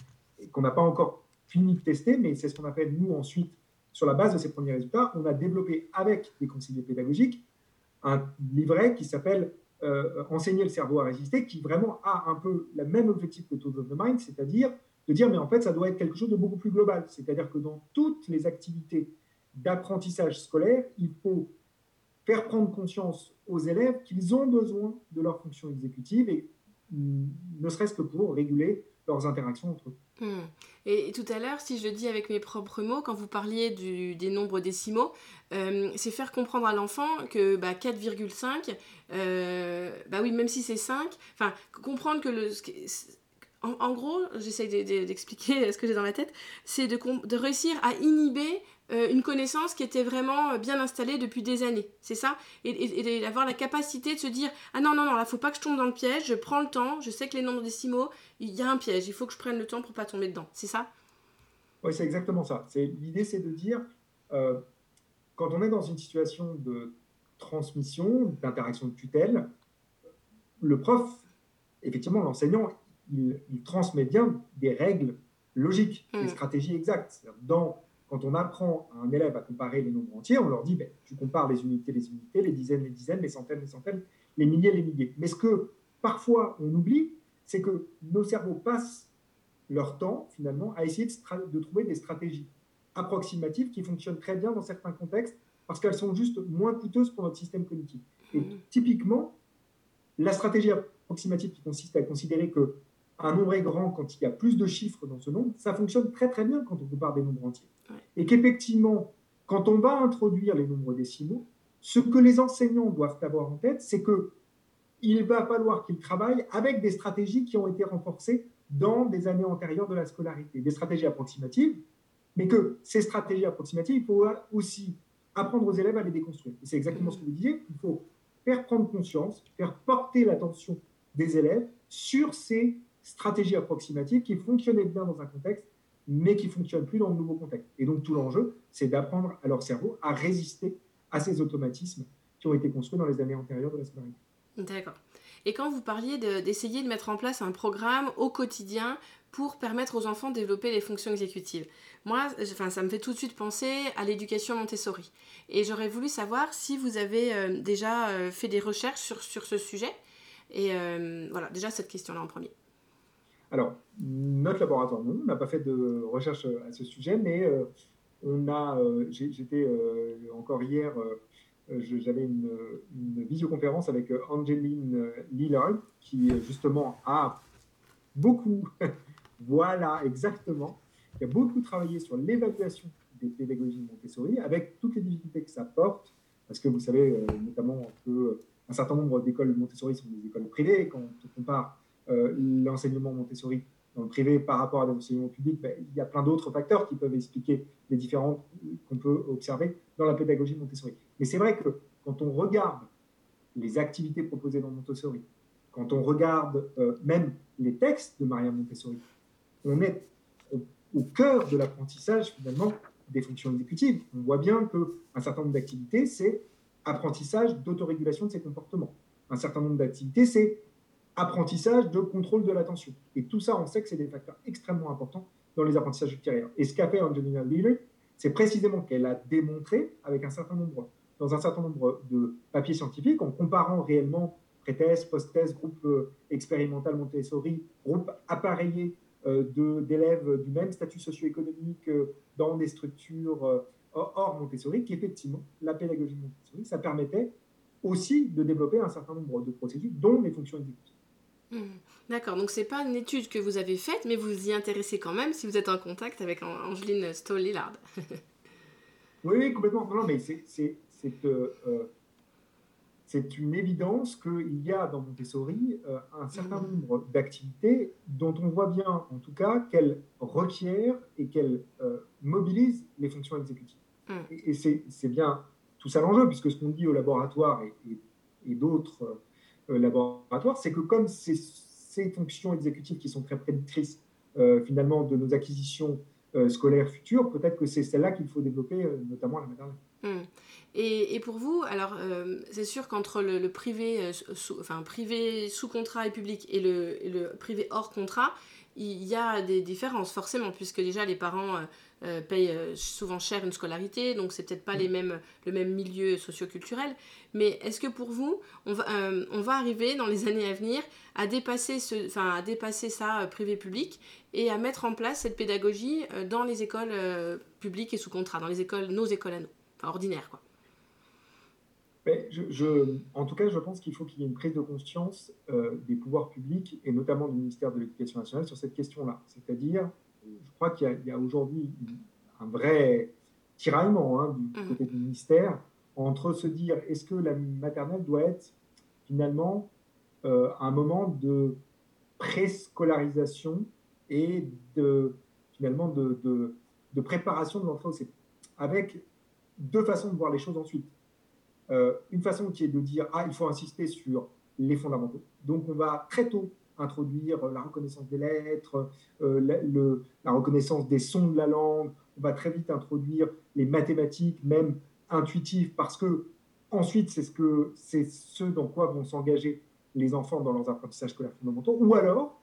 qu'on n'a pas encore fini de tester, mais c'est ce qu'on a fait nous ensuite sur la base de ces premiers résultats. On a développé avec des conseillers pédagogiques un livret qui s'appelle euh, enseigner le cerveau à résister, qui vraiment a un peu le même objectif que Tools of the Mind, c'est-à-dire de dire, mais en fait, ça doit être quelque chose de beaucoup plus global. C'est-à-dire que dans toutes les activités d'apprentissage scolaire, il faut faire prendre conscience aux élèves qu'ils ont besoin de leur fonction exécutive et mm, ne serait-ce que pour réguler leurs interactions entre eux. Hmm. Et, tout à l'heure, si je dis avec mes propres mots, quand vous parliez des nombres décimaux, euh, c'est faire comprendre à l'enfant que bah, 4,5, euh, bah oui, même si c'est 5, enfin, comprendre que le... En, gros, j'essaye d'expliquer ce que j'ai dans la tête, c'est de réussir à inhiber euh, une connaissance qui était vraiment euh, bien installée depuis des années. C'est ça? Et, d'avoir la capacité de se dire Ah non, non, non, là, faut pas que je tombe dans le piège, je prends le temps, je sais que les nombres décimaux, il y a un piège, il faut que je prenne le temps pour pas tomber dedans. C'est ça? Oui, c'est exactement ça. L'idée, c'est de dire euh, quand on est dans une situation de transmission, d'interaction de tutelle, le prof, effectivement, l'enseignant, il, transmet bien des règles logiques, des mmh. stratégies exactes. Dans quand on apprend à un élève à comparer les nombres entiers, on leur dit, ben, tu compares les unités, les unités, les dizaines, les dizaines, les centaines, les centaines, les milliers, les milliers. Mais ce que parfois on oublie, c'est que nos cerveaux passent leur temps, finalement, à essayer de, trouver des stratégies approximatives qui fonctionnent très bien dans certains contextes parce qu'elles sont juste moins coûteuses pour notre système cognitif. Et mmh. typiquement, la stratégie approximative qui consiste à considérer que un nombre est grand quand il y a plus de chiffres dans ce nombre, ça fonctionne très très bien quand on compare des nombres entiers. Et qu'effectivement, quand on va introduire les nombres décimaux, ce que les enseignants doivent avoir en tête, c'est que il va falloir qu'ils travaillent avec des stratégies qui ont été renforcées dans des années antérieures de la scolarité, des stratégies approximatives, mais que ces stratégies approximatives, il faut aussi apprendre aux élèves à les déconstruire. c'est exactement ce que vous disiez, il faut faire prendre conscience, faire porter l'attention des élèves sur ces stratégie approximative qui fonctionnait bien dans un contexte, mais qui fonctionne plus dans le nouveau contexte. Et donc tout l'enjeu, c'est d'apprendre à leur cerveau à résister à ces automatismes qui ont été construits dans les années antérieures de la scolarité. D'accord. Et quand vous parliez d'essayer de, mettre en place un programme au quotidien pour permettre aux enfants de développer les fonctions exécutives, moi, enfin, ça me fait tout de suite penser à l'éducation Montessori. Et j'aurais voulu savoir si vous avez euh, déjà euh, fait des recherches sur, sur ce sujet. Et euh, voilà, déjà cette question-là en premier. Alors, notre laboratoire, non, on n'a pas fait de recherche à ce sujet, mais on a, j'étais encore hier euh, j'avais une, visioconférence avec euh, Angeline euh, Lillard, qui justement a beaucoup, voilà exactement, qui a beaucoup travaillé sur l'évaluation des pédagogies Montessori, avec toutes les difficultés que ça porte, parce que vous savez notamment que un certain nombre d'écoles Montessori sont des écoles privées. Quand on compare l'enseignement Montessori dans le privé par rapport à l'enseignement public, ben, il y a plein d'autres facteurs qui peuvent expliquer les différences qu'on peut observer dans la pédagogie Montessori. Mais c'est vrai que quand on regarde les activités proposées dans Montessori, quand on regarde euh, même les textes de Maria Montessori, on est au, cœur de l'apprentissage finalement des fonctions exécutives. On voit bien qu'un certain nombre d'activités, c'est apprentissage d'autorégulation de ses comportements. Un certain nombre d'activités, c'est apprentissage de contrôle de l'attention. Et tout ça, on sait que c'est des facteurs extrêmement importants dans les apprentissages ultérieurs. Et ce qu'a fait Angelina Lilley, c'est précisément qu'elle a démontré avec un certain nombre, dans un certain nombre de papiers scientifiques, en comparant réellement pré-thèse, post-thèse, groupe euh, expérimental Montessori, groupe appareillé euh, d'élèves du même statut socio-économique euh, dans des structures hors Montessori, qu'effectivement, la pédagogie Montessori, ça permettait aussi de développer un certain nombre de procédures, dont les fonctions exécutives. Mmh. D'accord, donc c'est pas une étude que vous avez faite, mais vous y intéressez quand même si vous êtes en contact avec Angeline Stoll-Lillard. oui, oui, complètement. Non, mais c'est euh, euh, une évidence qu'il y a dans Montessori euh, un certain mmh. nombre d'activités dont on voit bien, en tout cas, qu'elles requièrent et qu'elles mobilisent les fonctions exécutives. Mmh. Et, c'est bien tout ça l'enjeu, puisque ce qu'on dit au laboratoire et d'autres euh, laboratoire, c'est que comme c'est ces fonctions exécutives qui sont très prédictrices euh, finalement de nos acquisitions euh, scolaires futures, peut-être que c'est celle-là qu'il faut développer, notamment à la maternelle. Hum. Et, pour vous, alors c'est sûr qu'entre le, privé, sous, enfin privé sous contrat et public et le privé hors contrat, il y a des différences forcément, puisque déjà les parents euh, euh, payent euh, souvent cher une scolarité, donc c'est peut-être pas les mêmes, le même milieu socioculturel. Mais est-ce que pour vous, on va, on va arriver dans les années à venir à dépasser, ce, enfin, à dépasser ça privé-public et à mettre en place cette pédagogie dans les écoles publiques et sous contrat, dans les écoles, nos écoles à nous, enfin ordinaires quoi? Je, en tout cas, je pense qu'il faut qu'il y ait une prise de conscience euh, des pouvoirs publics et notamment du ministère de l'Éducation nationale sur cette question-là. C'est-à-dire, je crois qu'il y a, aujourd'hui un vrai tiraillement hein, du mmh. côté du ministère entre se dire est-ce que la maternelle doit être finalement euh, un moment de préscolarisation et de finalement de, de, de préparation de l'entrée au CP, avec deux façons de voir les choses ensuite. Euh, une façon qui est de dire ah il faut insister sur les fondamentaux. Donc on va très tôt introduire la reconnaissance des lettres, euh, le, la reconnaissance des sons de la langue. On va très vite introduire les mathématiques, même intuitives, parce que ensuite c'est ce que c'est ce dans quoi vont s'engager les enfants dans leurs apprentissages scolaires fondamentaux. Ou alors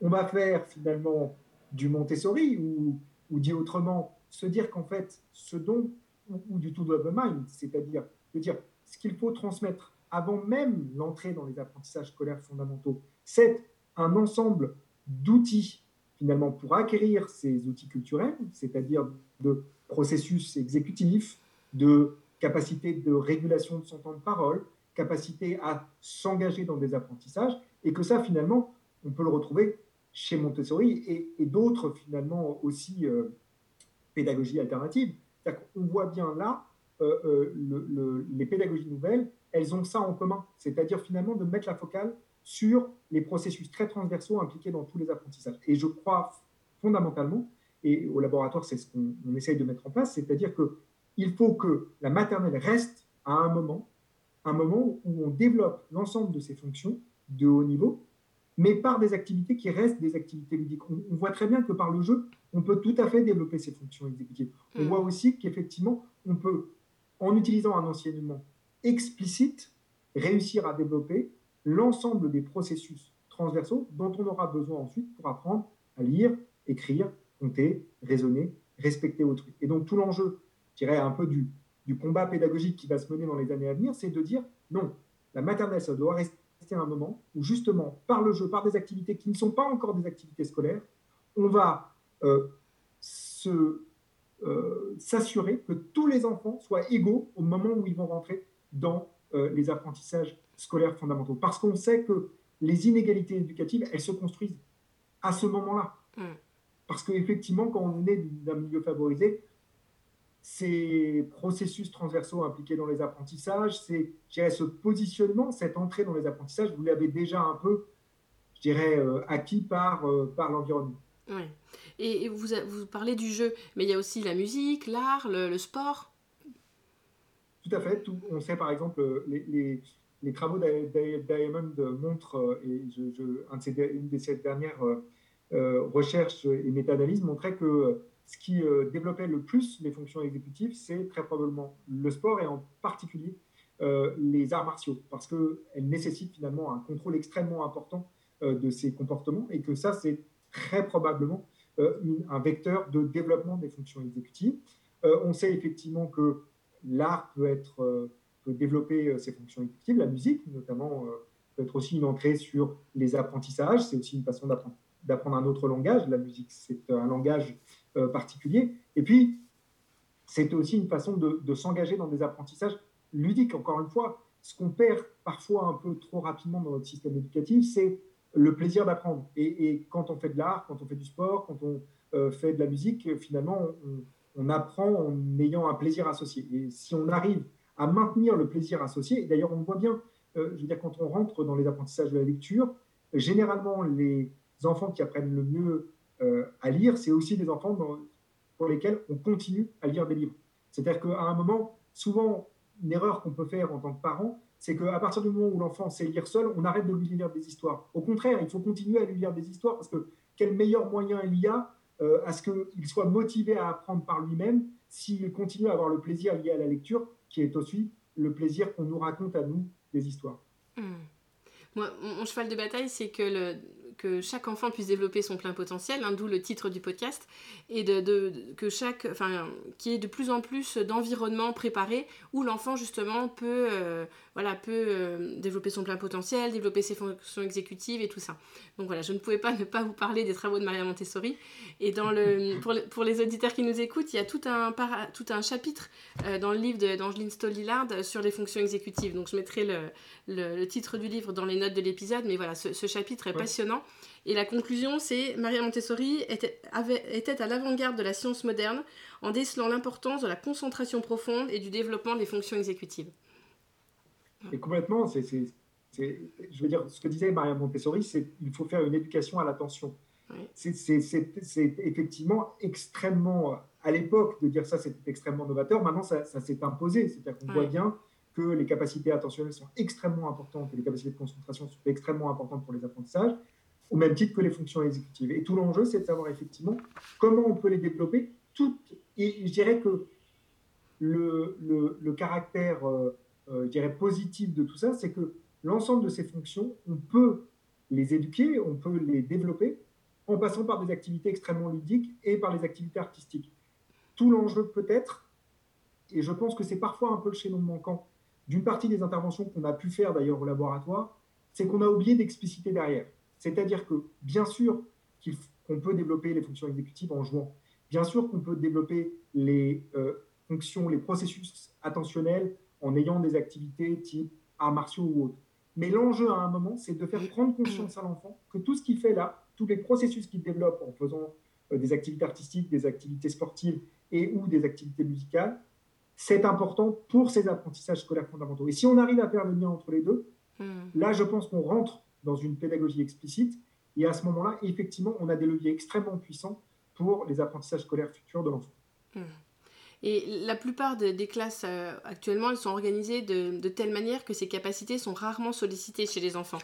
on va faire finalement du Montessori ou, ou dit autrement se dire qu'en fait ce dont ou, ou du tout de mind, c'est-à-dire dire ce qu'il faut transmettre avant même l'entrée dans les apprentissages scolaires fondamentaux, c'est un ensemble d'outils finalement pour acquérir ces outils culturels, c'est-à-dire de processus exécutifs, de capacité de régulation de son temps de parole, capacité à s'engager dans des apprentissages, et que ça finalement, on peut le retrouver chez Montessori et, d'autres finalement aussi euh, pédagogies alternatives. On voit bien là euh, euh, le, les pédagogies nouvelles, elles ont ça en commun, c'est-à-dire finalement de mettre la focale sur les processus très transversaux impliqués dans tous les apprentissages. Et je crois fondamentalement, et au laboratoire c'est ce qu'on essaye de mettre en place, c'est-à-dire qu'il faut que la maternelle reste à un moment, un moment où on développe l'ensemble de ces fonctions de haut niveau, mais par des activités qui restent des activités ludiques. On, on, voit très bien que par le jeu, on peut tout à fait développer ces fonctions exécutives. On mm. voit aussi qu'effectivement, on peut en utilisant un enseignement explicite, réussir à développer l'ensemble des processus transversaux dont on aura besoin ensuite pour apprendre à lire, écrire, compter, raisonner, respecter autrui. Et donc tout l'enjeu, je dirais un peu du, combat pédagogique qui va se mener dans les années à venir, c'est de dire non, la maternelle, ça doit rester un moment où justement, par le jeu, par des activités qui ne sont pas encore des activités scolaires, on va euh, euh, s'assurer que tous les enfants soient égaux au moment où ils vont rentrer dans euh, les apprentissages scolaires fondamentaux. Parce qu'on sait que les inégalités éducatives, elles se construisent à ce moment-là. Mm. Parce qu'effectivement, quand on est d'un milieu favorisé, ces processus transversaux impliqués dans les apprentissages, c'est ce positionnement, cette entrée dans les apprentissages, vous l'avez déjà un peu, je dirais, euh, acquis par, par l'environnement. Oui. Et, vous, parlez du jeu, mais il y a aussi la musique, l'art, le, sport Tout à fait. on sait par exemple, les, les, travaux Diamond montrent, euh, et une de ces dernières recherches et méta-analyses montrait que ce qui euh, développait le plus les fonctions exécutives, c'est très probablement le sport et en particulier euh, les arts martiaux, parce qu'elles nécessitent finalement un contrôle extrêmement important euh, de ces comportements et que ça, c'est très probablement un vecteur de développement des fonctions exécutives. on sait effectivement que l'art peut, être, peut développer ces fonctions exécutives, la musique notamment peut être aussi une entrée sur les apprentissages, c'est aussi une façon d'apprendre un autre langage. La musique, c'est un langage euh, particulier. Et puis, c'est aussi une façon de, s'engager dans des apprentissages ludiques. Encore une fois, ce qu'on perd parfois un peu trop rapidement dans notre système éducatif, c'est le plaisir d'apprendre. Et, quand on fait de l'art, quand on fait du sport, quand on euh, fait de la musique, finalement, on, apprend en ayant un plaisir associé. Et si on arrive à maintenir le plaisir associé, d'ailleurs on voit bien, euh, je veux dire, quand on rentre dans les apprentissages de la lecture, généralement les enfants qui apprennent le mieux euh, à lire, c'est aussi des enfants pour lesquels on continue à lire des livres. C'est-à-dire qu'à un moment, souvent, une erreur qu'on peut faire en tant que parent, c'est qu'à partir du moment où l'enfant sait lire seul, on arrête de lui lire des histoires. Au contraire, il faut continuer à lui lire des histoires parce que quel meilleur moyen il y a euh, à ce qu'il soit motivé à apprendre par lui-même s'il continue à avoir le plaisir lié à la lecture, qui est aussi le plaisir qu'on nous raconte à nous des histoires. Mmh. Moi, mon cheval de bataille, c'est que chaque enfant puisse développer son plein potentiel, hein, d'où le titre du podcast, et que chaque, enfin, qui est de plus en plus d'environnements préparés où l'enfant justement peut, euh, voilà, peut euh, développer son plein potentiel, développer ses fonctions exécutives et tout ça. Donc voilà, je ne pouvais pas ne pas vous parler des travaux de Maria Montessori. Et dans le, pour, les auditeurs qui nous écoutent, il y a tout un, tout un chapitre euh, dans le livre d'Angeline Stoll-Lillard sur les fonctions exécutives. Donc je mettrai le, le, titre du livre dans les notes de l'épisode, mais voilà, ce, chapitre est passionnant. Et la conclusion, c'est Maria Montessori était, était à l'avant-garde de la science moderne en décelant l'importance de la concentration profonde et du développement des fonctions exécutives. Et complètement, c'est, je veux dire, ce que disait Maria Montessori, c'est qu'il faut faire une éducation à l'attention. C'est, effectivement extrêmement, à l'époque, de dire ça, c'était extrêmement novateur. Maintenant, ça, s'est imposé. C'est-à-dire qu'on voit bien que les capacités attentionnelles sont extrêmement importantes et les capacités de concentration sont extrêmement importantes pour les apprentissages au même titre que les fonctions exécutives. Et tout l'enjeu, c'est de savoir effectivement comment on peut les développer toutes. Et je dirais que le, le, caractère, euh, euh, je dirais, positif de tout ça, c'est que l'ensemble de ces fonctions, on peut les éduquer, on peut les développer en passant par des activités extrêmement ludiques et par les activités artistiques. Tout l'enjeu peut être, et je pense que c'est parfois un peu le chaînon manquant d'une partie des interventions qu'on a pu faire d'ailleurs au laboratoire, c'est qu'on a oublié d'expliciter derrière. C'est-à-dire que, bien sûr, qu'on peut développer les fonctions exécutives en jouant. Bien sûr qu'on peut développer les euh, fonctions, les processus attentionnels en ayant des activités type arts martiaux ou autres. Mais l'enjeu à un moment, c'est de faire prendre conscience à l'enfant que tout ce qu'il fait là, tous les processus qu'il développe en faisant euh, des activités artistiques, des activités sportives et ou des activités musicales, c'est important pour ses apprentissages scolaires fondamentaux. Et si on arrive à faire le lien entre les deux, hmm. là, je pense qu'on rentre dans une pédagogie explicite. Et à ce moment-là, effectivement, on a des leviers extrêmement puissants pour les apprentissages scolaires futurs de l'enfant. Hmm. Et la plupart des classes euh, actuellement, elles sont organisées de, telle manière que ces capacités sont rarement sollicitées chez les enfants.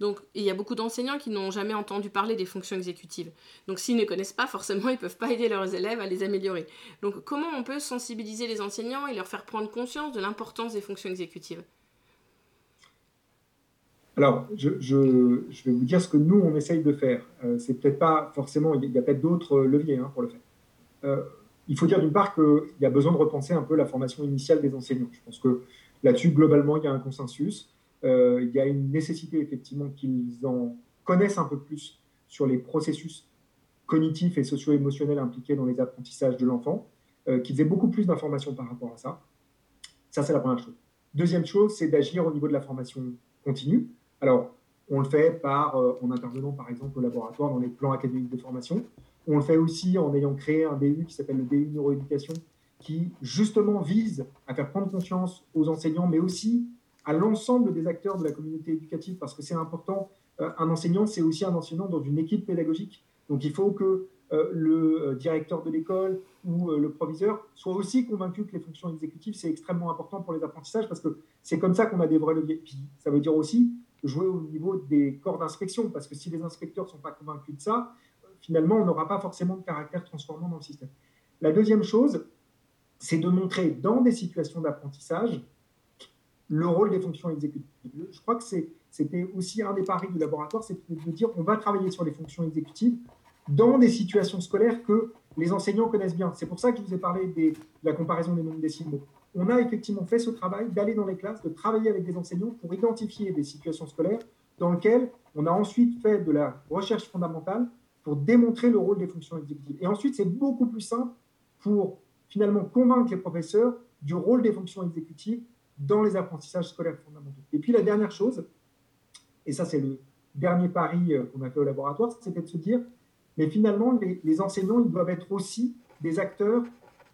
Donc il y a beaucoup d'enseignants qui n'ont jamais entendu parler des fonctions exécutives. Donc s'ils ne connaissent pas, forcément, ils ne peuvent pas aider leurs élèves à les améliorer. Donc comment on peut sensibiliser les enseignants et leur faire prendre conscience de l'importance des fonctions exécutives? Alors, je, vais vous dire ce que nous, on essaye de faire. Euh, c'est peut-être pas forcément, il y a, peut-être d'autres leviers hein, pour le faire. Euh, il faut dire d'une part qu'il y a besoin de repenser un peu la formation initiale des enseignants. Je pense que là-dessus, globalement, il y a un consensus. Euh, il y a une nécessité, effectivement, qu'ils en connaissent un peu plus sur les processus cognitifs et socio-émotionnels impliqués dans les apprentissages de l'enfant, euh, qu'ils aient beaucoup plus d'informations par rapport à ça. Ça, c'est la première chose. Deuxième chose, c'est d'agir au niveau de la formation continue. Alors, on le fait par, euh, en intervenant par exemple au laboratoire dans les plans académiques de formation. On le fait aussi en ayant créé un DU qui s'appelle le DU Neuroéducation, qui justement vise à faire prendre conscience aux enseignants, mais aussi à l'ensemble des acteurs de la communauté éducative, parce que c'est important. Euh, un enseignant, c'est aussi un enseignant dans une équipe pédagogique. Donc il faut que euh, le directeur de l'école ou le proviseur soit aussi convaincu que les fonctions exécutives, c'est extrêmement important pour les apprentissages, parce que c'est comme ça qu'on a des vrais leviers. Puis ça veut dire aussi jouer au niveau des corps d'inspection, parce que si les inspecteurs ne sont pas convaincus de ça, finalement, on n'aura pas forcément de caractère transformant dans le système. La deuxième chose, c'est de montrer dans des situations d'apprentissage le rôle des fonctions exécutives. Je crois que c'était aussi un des paris du laboratoire, c'est de dire on va travailler sur les fonctions exécutives dans des situations scolaires que les enseignants connaissent bien. C'est pour ça que je vous ai parlé de la comparaison des nombres décimaux on a effectivement fait ce travail d'aller dans les classes, de travailler avec des enseignants pour identifier des situations scolaires dans lesquelles on a ensuite fait de la recherche fondamentale pour démontrer le rôle des fonctions exécutives. Et ensuite, c'est beaucoup plus simple pour finalement convaincre les professeurs du rôle des fonctions exécutives dans les apprentissages scolaires fondamentaux. Et puis la dernière chose, et ça c'est le dernier pari euh, qu'on a fait au laboratoire, c'était de se dire, mais finalement, les, enseignants, ils doivent être aussi des acteurs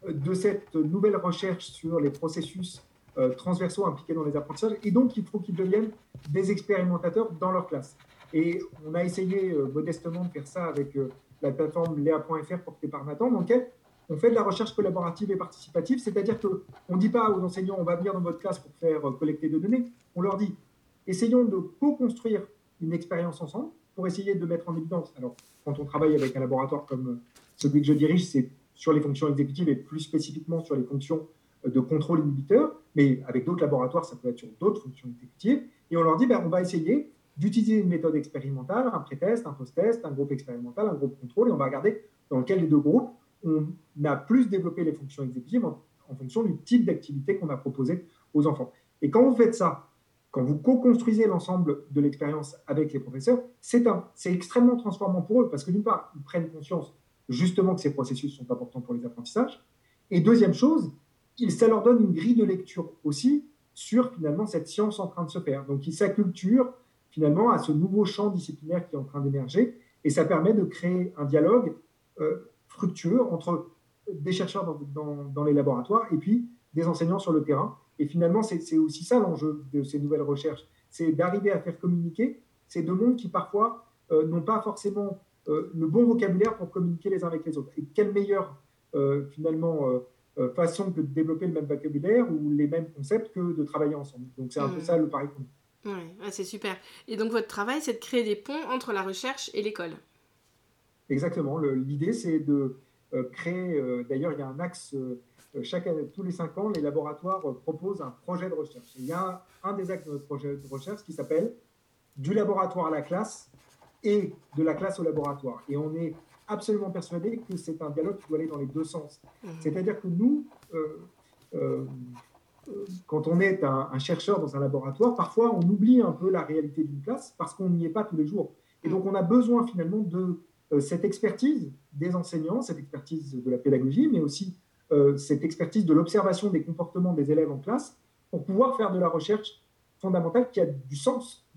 de cette nouvelle recherche sur les processus euh, transversaux impliqués dans les apprentissages. Et donc, il faut qu'ils deviennent des expérimentateurs dans leur classe. Et on a essayé euh, modestement de faire ça avec euh, la plateforme Léa.fr portée par Nathan, dans laquelle on fait de la recherche collaborative et participative, c'est-à-dire qu'on ne dit pas aux enseignants on va venir dans votre classe pour faire collecter des données, on leur dit essayons de co-construire une expérience ensemble pour essayer de mettre en évidence. Alors, quand on travaille avec un laboratoire comme celui que je dirige, c'est sur les fonctions exécutives et plus spécifiquement sur les fonctions euh, de contrôle inhibiteur, mais avec d'autres laboratoires, ça peut être sur d'autres fonctions exécutives. Et on leur dit, ben, on va essayer d'utiliser une méthode expérimentale, un pré-test, un post-test, un groupe expérimental, un groupe contrôle, et on va regarder dans lequel les deux groupes, on a plus développé les fonctions exécutives en, fonction du type d'activité qu'on a proposé aux enfants. Et quand vous faites ça, quand vous co-construisez l'ensemble de l'expérience avec les professeurs, c'est extrêmement transformant pour eux, parce que d'une part, ils prennent conscience justement que ces processus sont importants pour les apprentissages. Et deuxième chose, ça leur donne une grille de lecture aussi sur finalement cette science en train de se faire. Donc ils s'acculturent finalement à ce nouveau champ disciplinaire qui est en train d'émerger et ça permet de créer un dialogue euh, fructueux entre des chercheurs dans, les laboratoires et puis des enseignants sur le terrain. Et finalement, c'est aussi ça l'enjeu de ces nouvelles recherches, c'est d'arriver à faire communiquer ces deux mondes qui parfois euh, n'ont pas forcément euh, le bon vocabulaire pour communiquer les uns avec les autres. Et quelle meilleure, finalement, façon que de développer le même vocabulaire ou les mêmes concepts que de travailler ensemble. Donc c'est un peu ça le pari qu'on Oui, c'est super. Et donc votre travail, c'est de créer des ponts entre la recherche et l'école. Exactement. L'idée, c'est de créer, d'ailleurs, il y a un axe, chaque année, tous les cinq ans, les laboratoires proposent un projet de recherche. il y a un des axes de notre projet de recherche qui s'appelle Du laboratoire à la classe, et de la classe au laboratoire. Et on est absolument persuadé que c'est un dialogue qui doit aller dans les deux sens. Mmh. C'est-à-dire que nous, euh, euh, quand on est un, chercheur dans un laboratoire, parfois on oublie un peu la réalité d'une classe parce qu'on n'y est pas tous les jours. Et donc on a besoin finalement de euh, cette expertise des enseignants, cette expertise de la pédagogie, mais aussi cette expertise de l'observation des comportements des élèves en classe pour pouvoir faire de la recherche fondamentale qui a du sens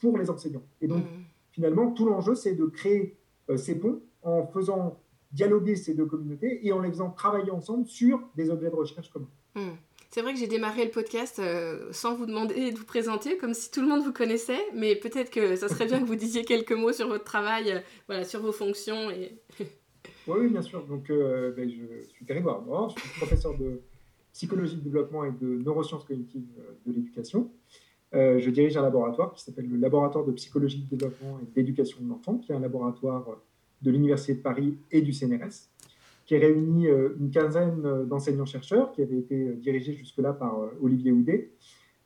pour les enseignants. Et donc, mmh finalement, tout l'enjeu, c'est de créer euh, ces ponts en faisant dialoguer ces deux communautés et en les faisant travailler ensemble sur des objets de recherche communs. Hmm. C'est vrai que j'ai démarré le podcast euh, sans vous demander de vous présenter, comme si tout le monde vous connaissait, mais peut-être que ça serait bien que vous disiez quelques mots sur votre travail, euh, voilà, sur vos fonctions. Et... Oui, bien sûr. Donc, euh, ben, je suis Grégoire Mort, je suis professeur de psychologie de développement et de neurosciences cognitives de l'éducation. Je dirige un laboratoire qui s'appelle le Laboratoire de psychologie de développement et d'éducation de l'enfant, qui est un laboratoire de l'Université de Paris et du CNRS, qui réunit une quinzaine d'enseignants-chercheurs qui avaient été dirigés jusque-là par Olivier Houdet,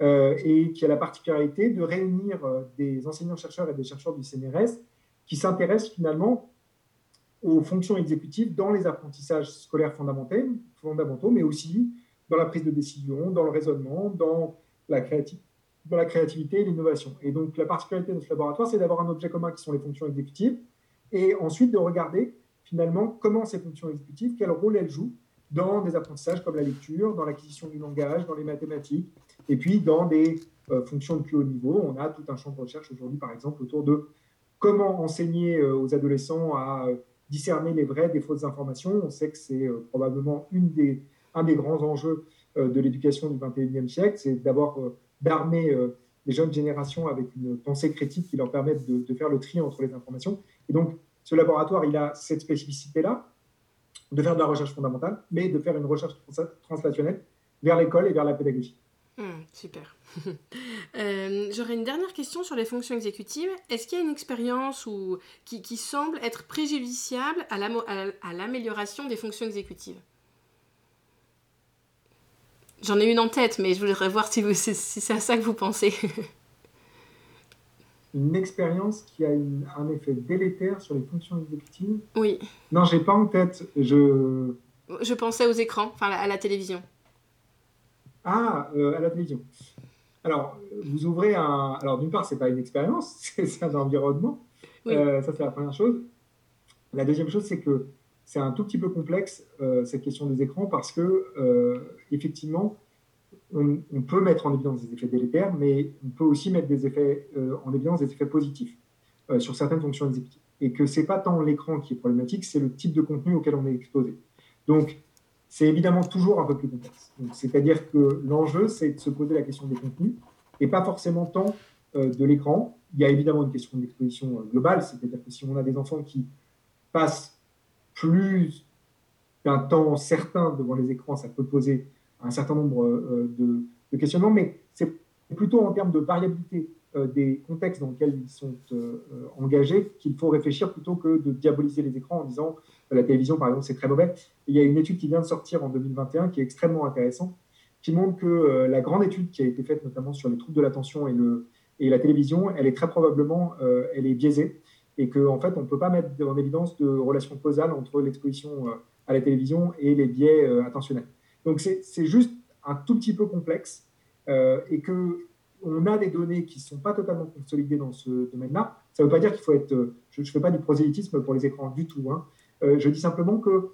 et qui a la particularité de réunir des enseignants-chercheurs et des chercheurs du CNRS qui s'intéressent finalement aux fonctions exécutives dans les apprentissages scolaires fondamentaux, mais aussi dans la prise de décision, dans le raisonnement, dans la, dans la créativité et l'innovation. Et donc la particularité de ce laboratoire, c'est d'avoir un objet commun qui sont les fonctions exécutives, et ensuite de regarder finalement comment ces fonctions exécutives, quel rôle elles jouent dans des apprentissages comme la lecture, dans l'acquisition du langage, dans les mathématiques, et puis dans des euh, fonctions de plus haut niveau. On a tout un champ de recherche aujourd'hui, par exemple, autour de comment enseigner euh, aux adolescents à euh, discerner les vraies des fausses informations. On sait que c'est probablement un des grands enjeux de l'éducation du 21e siècle, c'est d'abord d'armer les jeunes générations avec une pensée critique qui leur permette de, faire le tri entre les informations. Et donc, ce laboratoire, il a cette spécificité-là, de faire de la recherche fondamentale, mais de faire une recherche translationnelle vers l'école et vers la pédagogie. Hmm, super. Euh, j'aurais une dernière question sur les fonctions exécutives. Est-ce qu'il y a une expérience ou, qui, semble être préjudiciable à l'amélioration des fonctions exécutives? J'en ai une en tête, mais je voudrais voir si, si c'est à ça que vous pensez. une expérience qui a un effet délétère sur les fonctions exécutives Oui. Non, j'ai pas en tête. Je... Je pensais aux écrans, enfin à la télévision. Ah, euh, à la télévision. Alors, vous ouvrez un. Alors, d'une part, ce n'est pas une expérience, c'est un environnement. Euh, ça, c'est la première chose. La deuxième chose, c'est que c'est un tout petit peu complexe, euh, cette question des écrans, parce que, effectivement, on, peut mettre en évidence des effets délétères, mais on peut aussi mettre des effets, en évidence des effets positifs sur certaines fonctions exécutives. Et que ce n'est pas tant l'écran qui est problématique, c'est le type de contenu auquel on est exposé. Donc, c'est évidemment toujours un peu plus complexe. C'est-à-dire que l'enjeu, c'est de se poser la question des contenus et pas forcément tant euh, de l'écran. Il y a évidemment une question d'exposition euh, globale, c'est-à-dire que si on a des enfants qui passent plus d'un temps certain devant les écrans, ça peut poser un certain nombre euh, de, de questionnements, mais c'est plutôt en termes de variabilité euh, des contextes dans lesquels ils sont euh, euh, engagés qu'il faut réfléchir plutôt que de diaboliser les écrans en disant la télévision, par exemple, c'est très mauvais. il y a une étude qui vient de sortir en 2021 qui est extrêmement intéressante, qui montre que la grande étude qui a été faite notamment sur les troubles de l'attention et, la télévision, elle est très probablement elle est biaisée et qu'en en fait, on ne peut pas mettre en évidence de relation causale entre l'exposition à la télévision et les biais attentionnels. Donc c'est juste un tout petit peu complexe et que on a des données qui ne sont pas totalement consolidées dans ce domaine-là. Ça ne veut pas dire qu'il faut être. Euh, je ne fais pas du prosélytisme pour les écrans du tout. Hein. Euh, je dis simplement que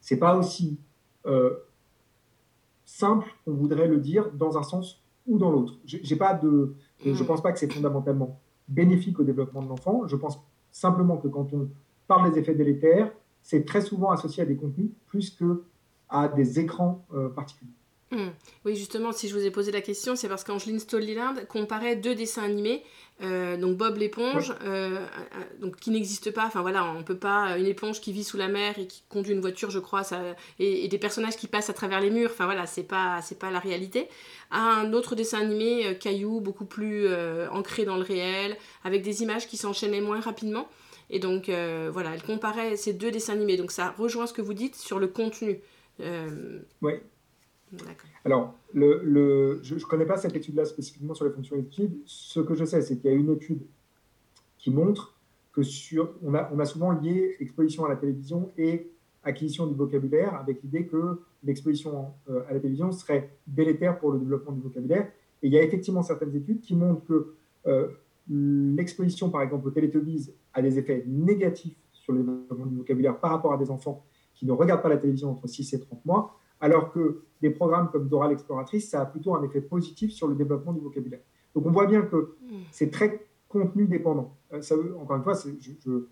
ce n'est pas aussi euh, simple qu'on voudrait le dire dans un sens ou dans l'autre. J'ai pas de, je ne pense pas que c'est fondamentalement bénéfique au développement de l'enfant. Je pense simplement que quand on parle des effets délétères, c'est très souvent associé à des contenus plus que à des écrans particuliers. Hmm. Oui, justement, si je vous ai posé la question, c'est parce qu'Angeline Stolliland comparait deux dessins animés, euh, donc Bob l'éponge, euh, euh, donc qui n'existe pas. Enfin voilà, on peut pas une éponge qui vit sous la mer et qui conduit une voiture, je crois, ça, et, des personnages qui passent à travers les murs. Enfin voilà, c'est pas c'est pas la réalité. un autre dessin animé, Caillou, beaucoup plus ancré dans le réel, avec des images qui s'enchaînaient moins rapidement. Et donc voilà, elle comparait ces deux dessins animés. Donc ça rejoint ce que vous dites sur le contenu. Oui. Alors, le, je ne connais pas cette étude-là spécifiquement sur les fonctions exécutives. Ce que je sais, c'est qu'il y a une étude qui montre que sur, on, a, on a souvent lié exposition à la télévision et acquisition du vocabulaire avec l'idée que l'exposition euh, à la télévision serait délétère pour le développement du vocabulaire. Et il y a effectivement certaines études qui montrent que euh, l'exposition, par exemple, aux télétobies a des effets négatifs sur le développement du vocabulaire par rapport à des enfants qui ne regardent pas la télévision entre 6 et 30 mois, alors que des programmes comme Dora l'exploratrice, ça a plutôt un effet positif sur le développement du vocabulaire. Donc on voit bien que hmm. c'est très contenu dépendant. Euh, ça encore une fois, je,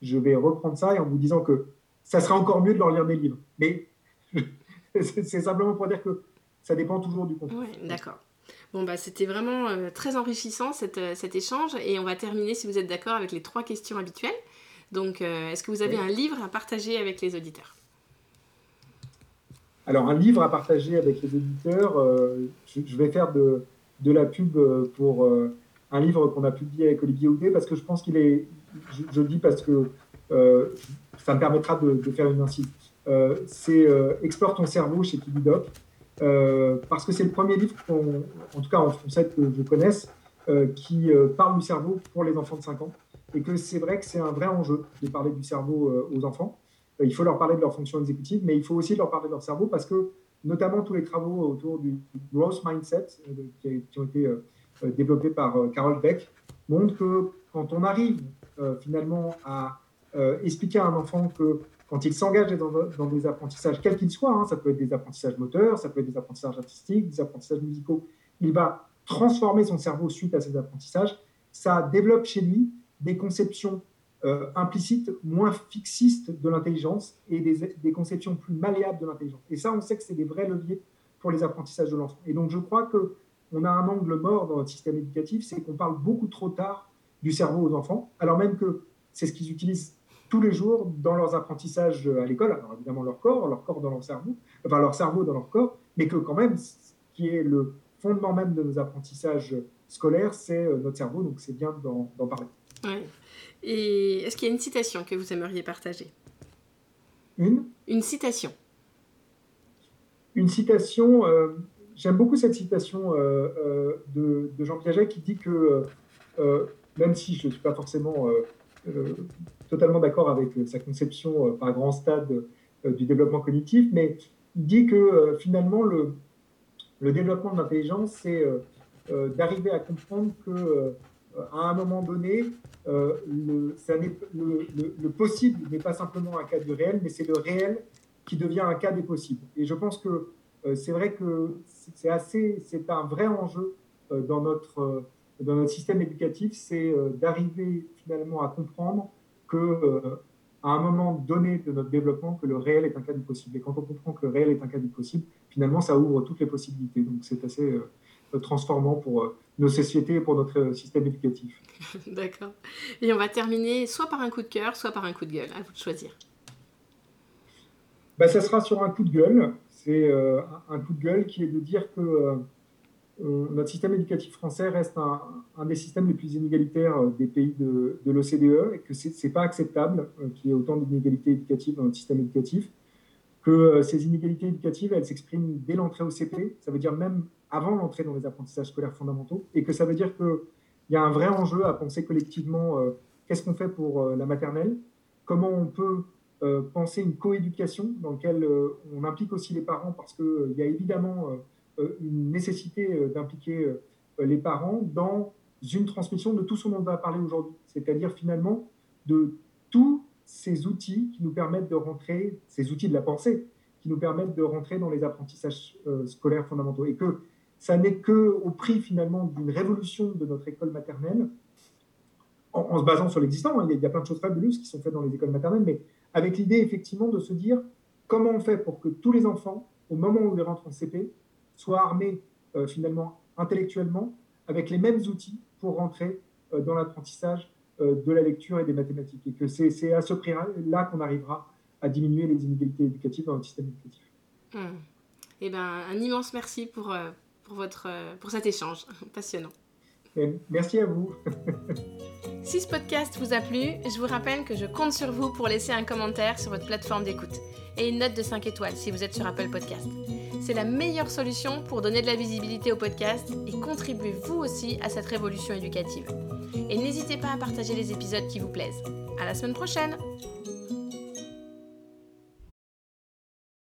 je, vais reprendre ça en vous disant que ça serait encore mieux de leur lire des livres. Mais c'est simplement pour dire que ça dépend toujours du contenu. Oui, d'accord. Bon, bah, c'était vraiment euh, très enrichissant euh, cet échange et on va terminer, si vous êtes d'accord, avec les trois questions habituelles. Donc, est-ce que vous avez un livre à partager avec les auditeurs? Alors, un livre à partager avec les auditeurs, je, vais faire de, de la pub pour un livre qu'on a publié avec Olivier Houdet parce que je pense qu'il est, je, le dis parce que ça me permettra de, faire une incite. c'est Explore ton cerveau chez Kibidoc. Euh, parce que c'est le premier livre, en tout cas en français que je connaisse, euh, qui euh, parle du cerveau pour les enfants de 5 ans. Et que c'est vrai que c'est un vrai enjeu de parler du cerveau aux enfants. il faut leur parler de leur fonction exécutive, mais il faut aussi leur parler de leur cerveau parce que, notamment tous les travaux autour du growth mindset qui, qui, ont été développés par Carol Beck montrent que quand on arrive finalement à expliquer à un enfant que quand il s'engage dans, des apprentissages, quels qu'ils soient, hein, ça peut être des apprentissages moteurs, ça peut être des apprentissages artistiques, des apprentissages musicaux, il va transformer son cerveau suite à ces apprentissages. Ça développe chez lui des conceptions euh, implicites, moins fixistes de l'intelligence et des, conceptions plus malléables de l'intelligence. Et ça, on sait que c'est des vrais leviers pour les apprentissages de l'enfant. Et donc, je crois qu'on a un angle mort dans notre système éducatif, c'est qu'on parle beaucoup trop tard du cerveau aux enfants, alors même que c'est ce qu'ils utilisent tous les jours dans leurs apprentissages à l'école. Alors évidemment leur corps, leur corps dans leur cerveau, enfin leur cerveau dans leur corps, mais que quand même, ce qui est le fondement même de nos apprentissages scolaires, c'est euh, notre cerveau, donc c'est bien d'en parler. Ouais. Et est-ce qu'il y a une citation que vous aimeriez partager? Une? Une citation. Une citation, euh, j'aime beaucoup cette citation euh, de, de, Jean Piaget qui dit que, même si je ne suis pas forcément totalement d'accord avec euh, sa conception euh, par grand stade euh, du développement cognitif, mais il dit que finalement le, le développement de l'intelligence, c'est d'arriver à comprendre que à un moment donné, le, ça le, le, possible n'est pas simplement un cas du réel, mais c'est le réel qui devient un cas des possibles. Et je pense que c'est vrai que c'est assez, c'est un vrai enjeu dans notre dans notre système éducatif, c'est d'arriver finalement à comprendre que euh, à un moment donné de notre développement que le réel est un cas du possible. Et quand on comprend que le réel est un cas du possible, finalement, ça ouvre toutes les possibilités. Donc c'est assez euh, transformant pour euh, nos sociétés et pour notre système éducatif. D'accord. Et on va terminer soit par un coup de cœur, soit par un coup de gueule. À vous de choisir. Ben, ça sera sur un coup de gueule. C'est un coup de gueule qui est de dire que notre système éducatif français reste un, des systèmes les plus inégalitaires euh, des pays de, l'OCDE et que ce n'est pas acceptable euh, qu'il y ait autant d'inégalités éducatives dans notre système éducatif, que euh, ces inégalités éducatives, elles s'expriment dès l'entrée au CP, ça veut dire même avant l'entrée dans les apprentissages scolaires fondamentaux, et que ça veut dire qu'il y a un vrai enjeu à penser collectivement qu'est-ce qu'on fait pour la maternelle, comment on peut penser une coéducation dans laquelle on implique aussi les parents, parce qu'il y a évidemment euh, une nécessité euh, d'impliquer euh, les parents dans une transmission de tout ce dont on va parler aujourd'hui, c'est-à-dire finalement de tous ces outils qui nous permettent de rentrer, ces outils de la pensée, qui nous permettent de rentrer dans les apprentissages scolaires fondamentaux. Et que ça n'est que au prix finalement d'une révolution de notre école maternelle, en, se basant sur l'existant. Il, y a plein de choses fabuleuses qui sont faites dans les écoles maternelles, mais avec l'idée effectivement de se dire comment on fait pour que tous les enfants, au moment où ils rentrent en CP, soit armés euh, finalement intellectuellement avec les mêmes outils pour rentrer euh, dans l'apprentissage euh, de la lecture et des mathématiques. Et que c'est à ce prix-là qu'on arrivera à diminuer les inégalités éducatives dans notre système éducatif. Mmh. Eh ben, un immense merci pour, pour, votre, pour cet échange passionnant. merci à vous. si ce podcast vous a plu, je vous rappelle que je compte sur vous pour laisser un commentaire sur votre plateforme d'écoute et une note de 5 étoiles si vous êtes sur Apple Podcast c'est la meilleure solution pour donner de la visibilité au podcast et contribuer vous aussi à cette révolution éducative. Et n'hésitez pas à partager les épisodes qui vous plaisent. À la semaine prochaine!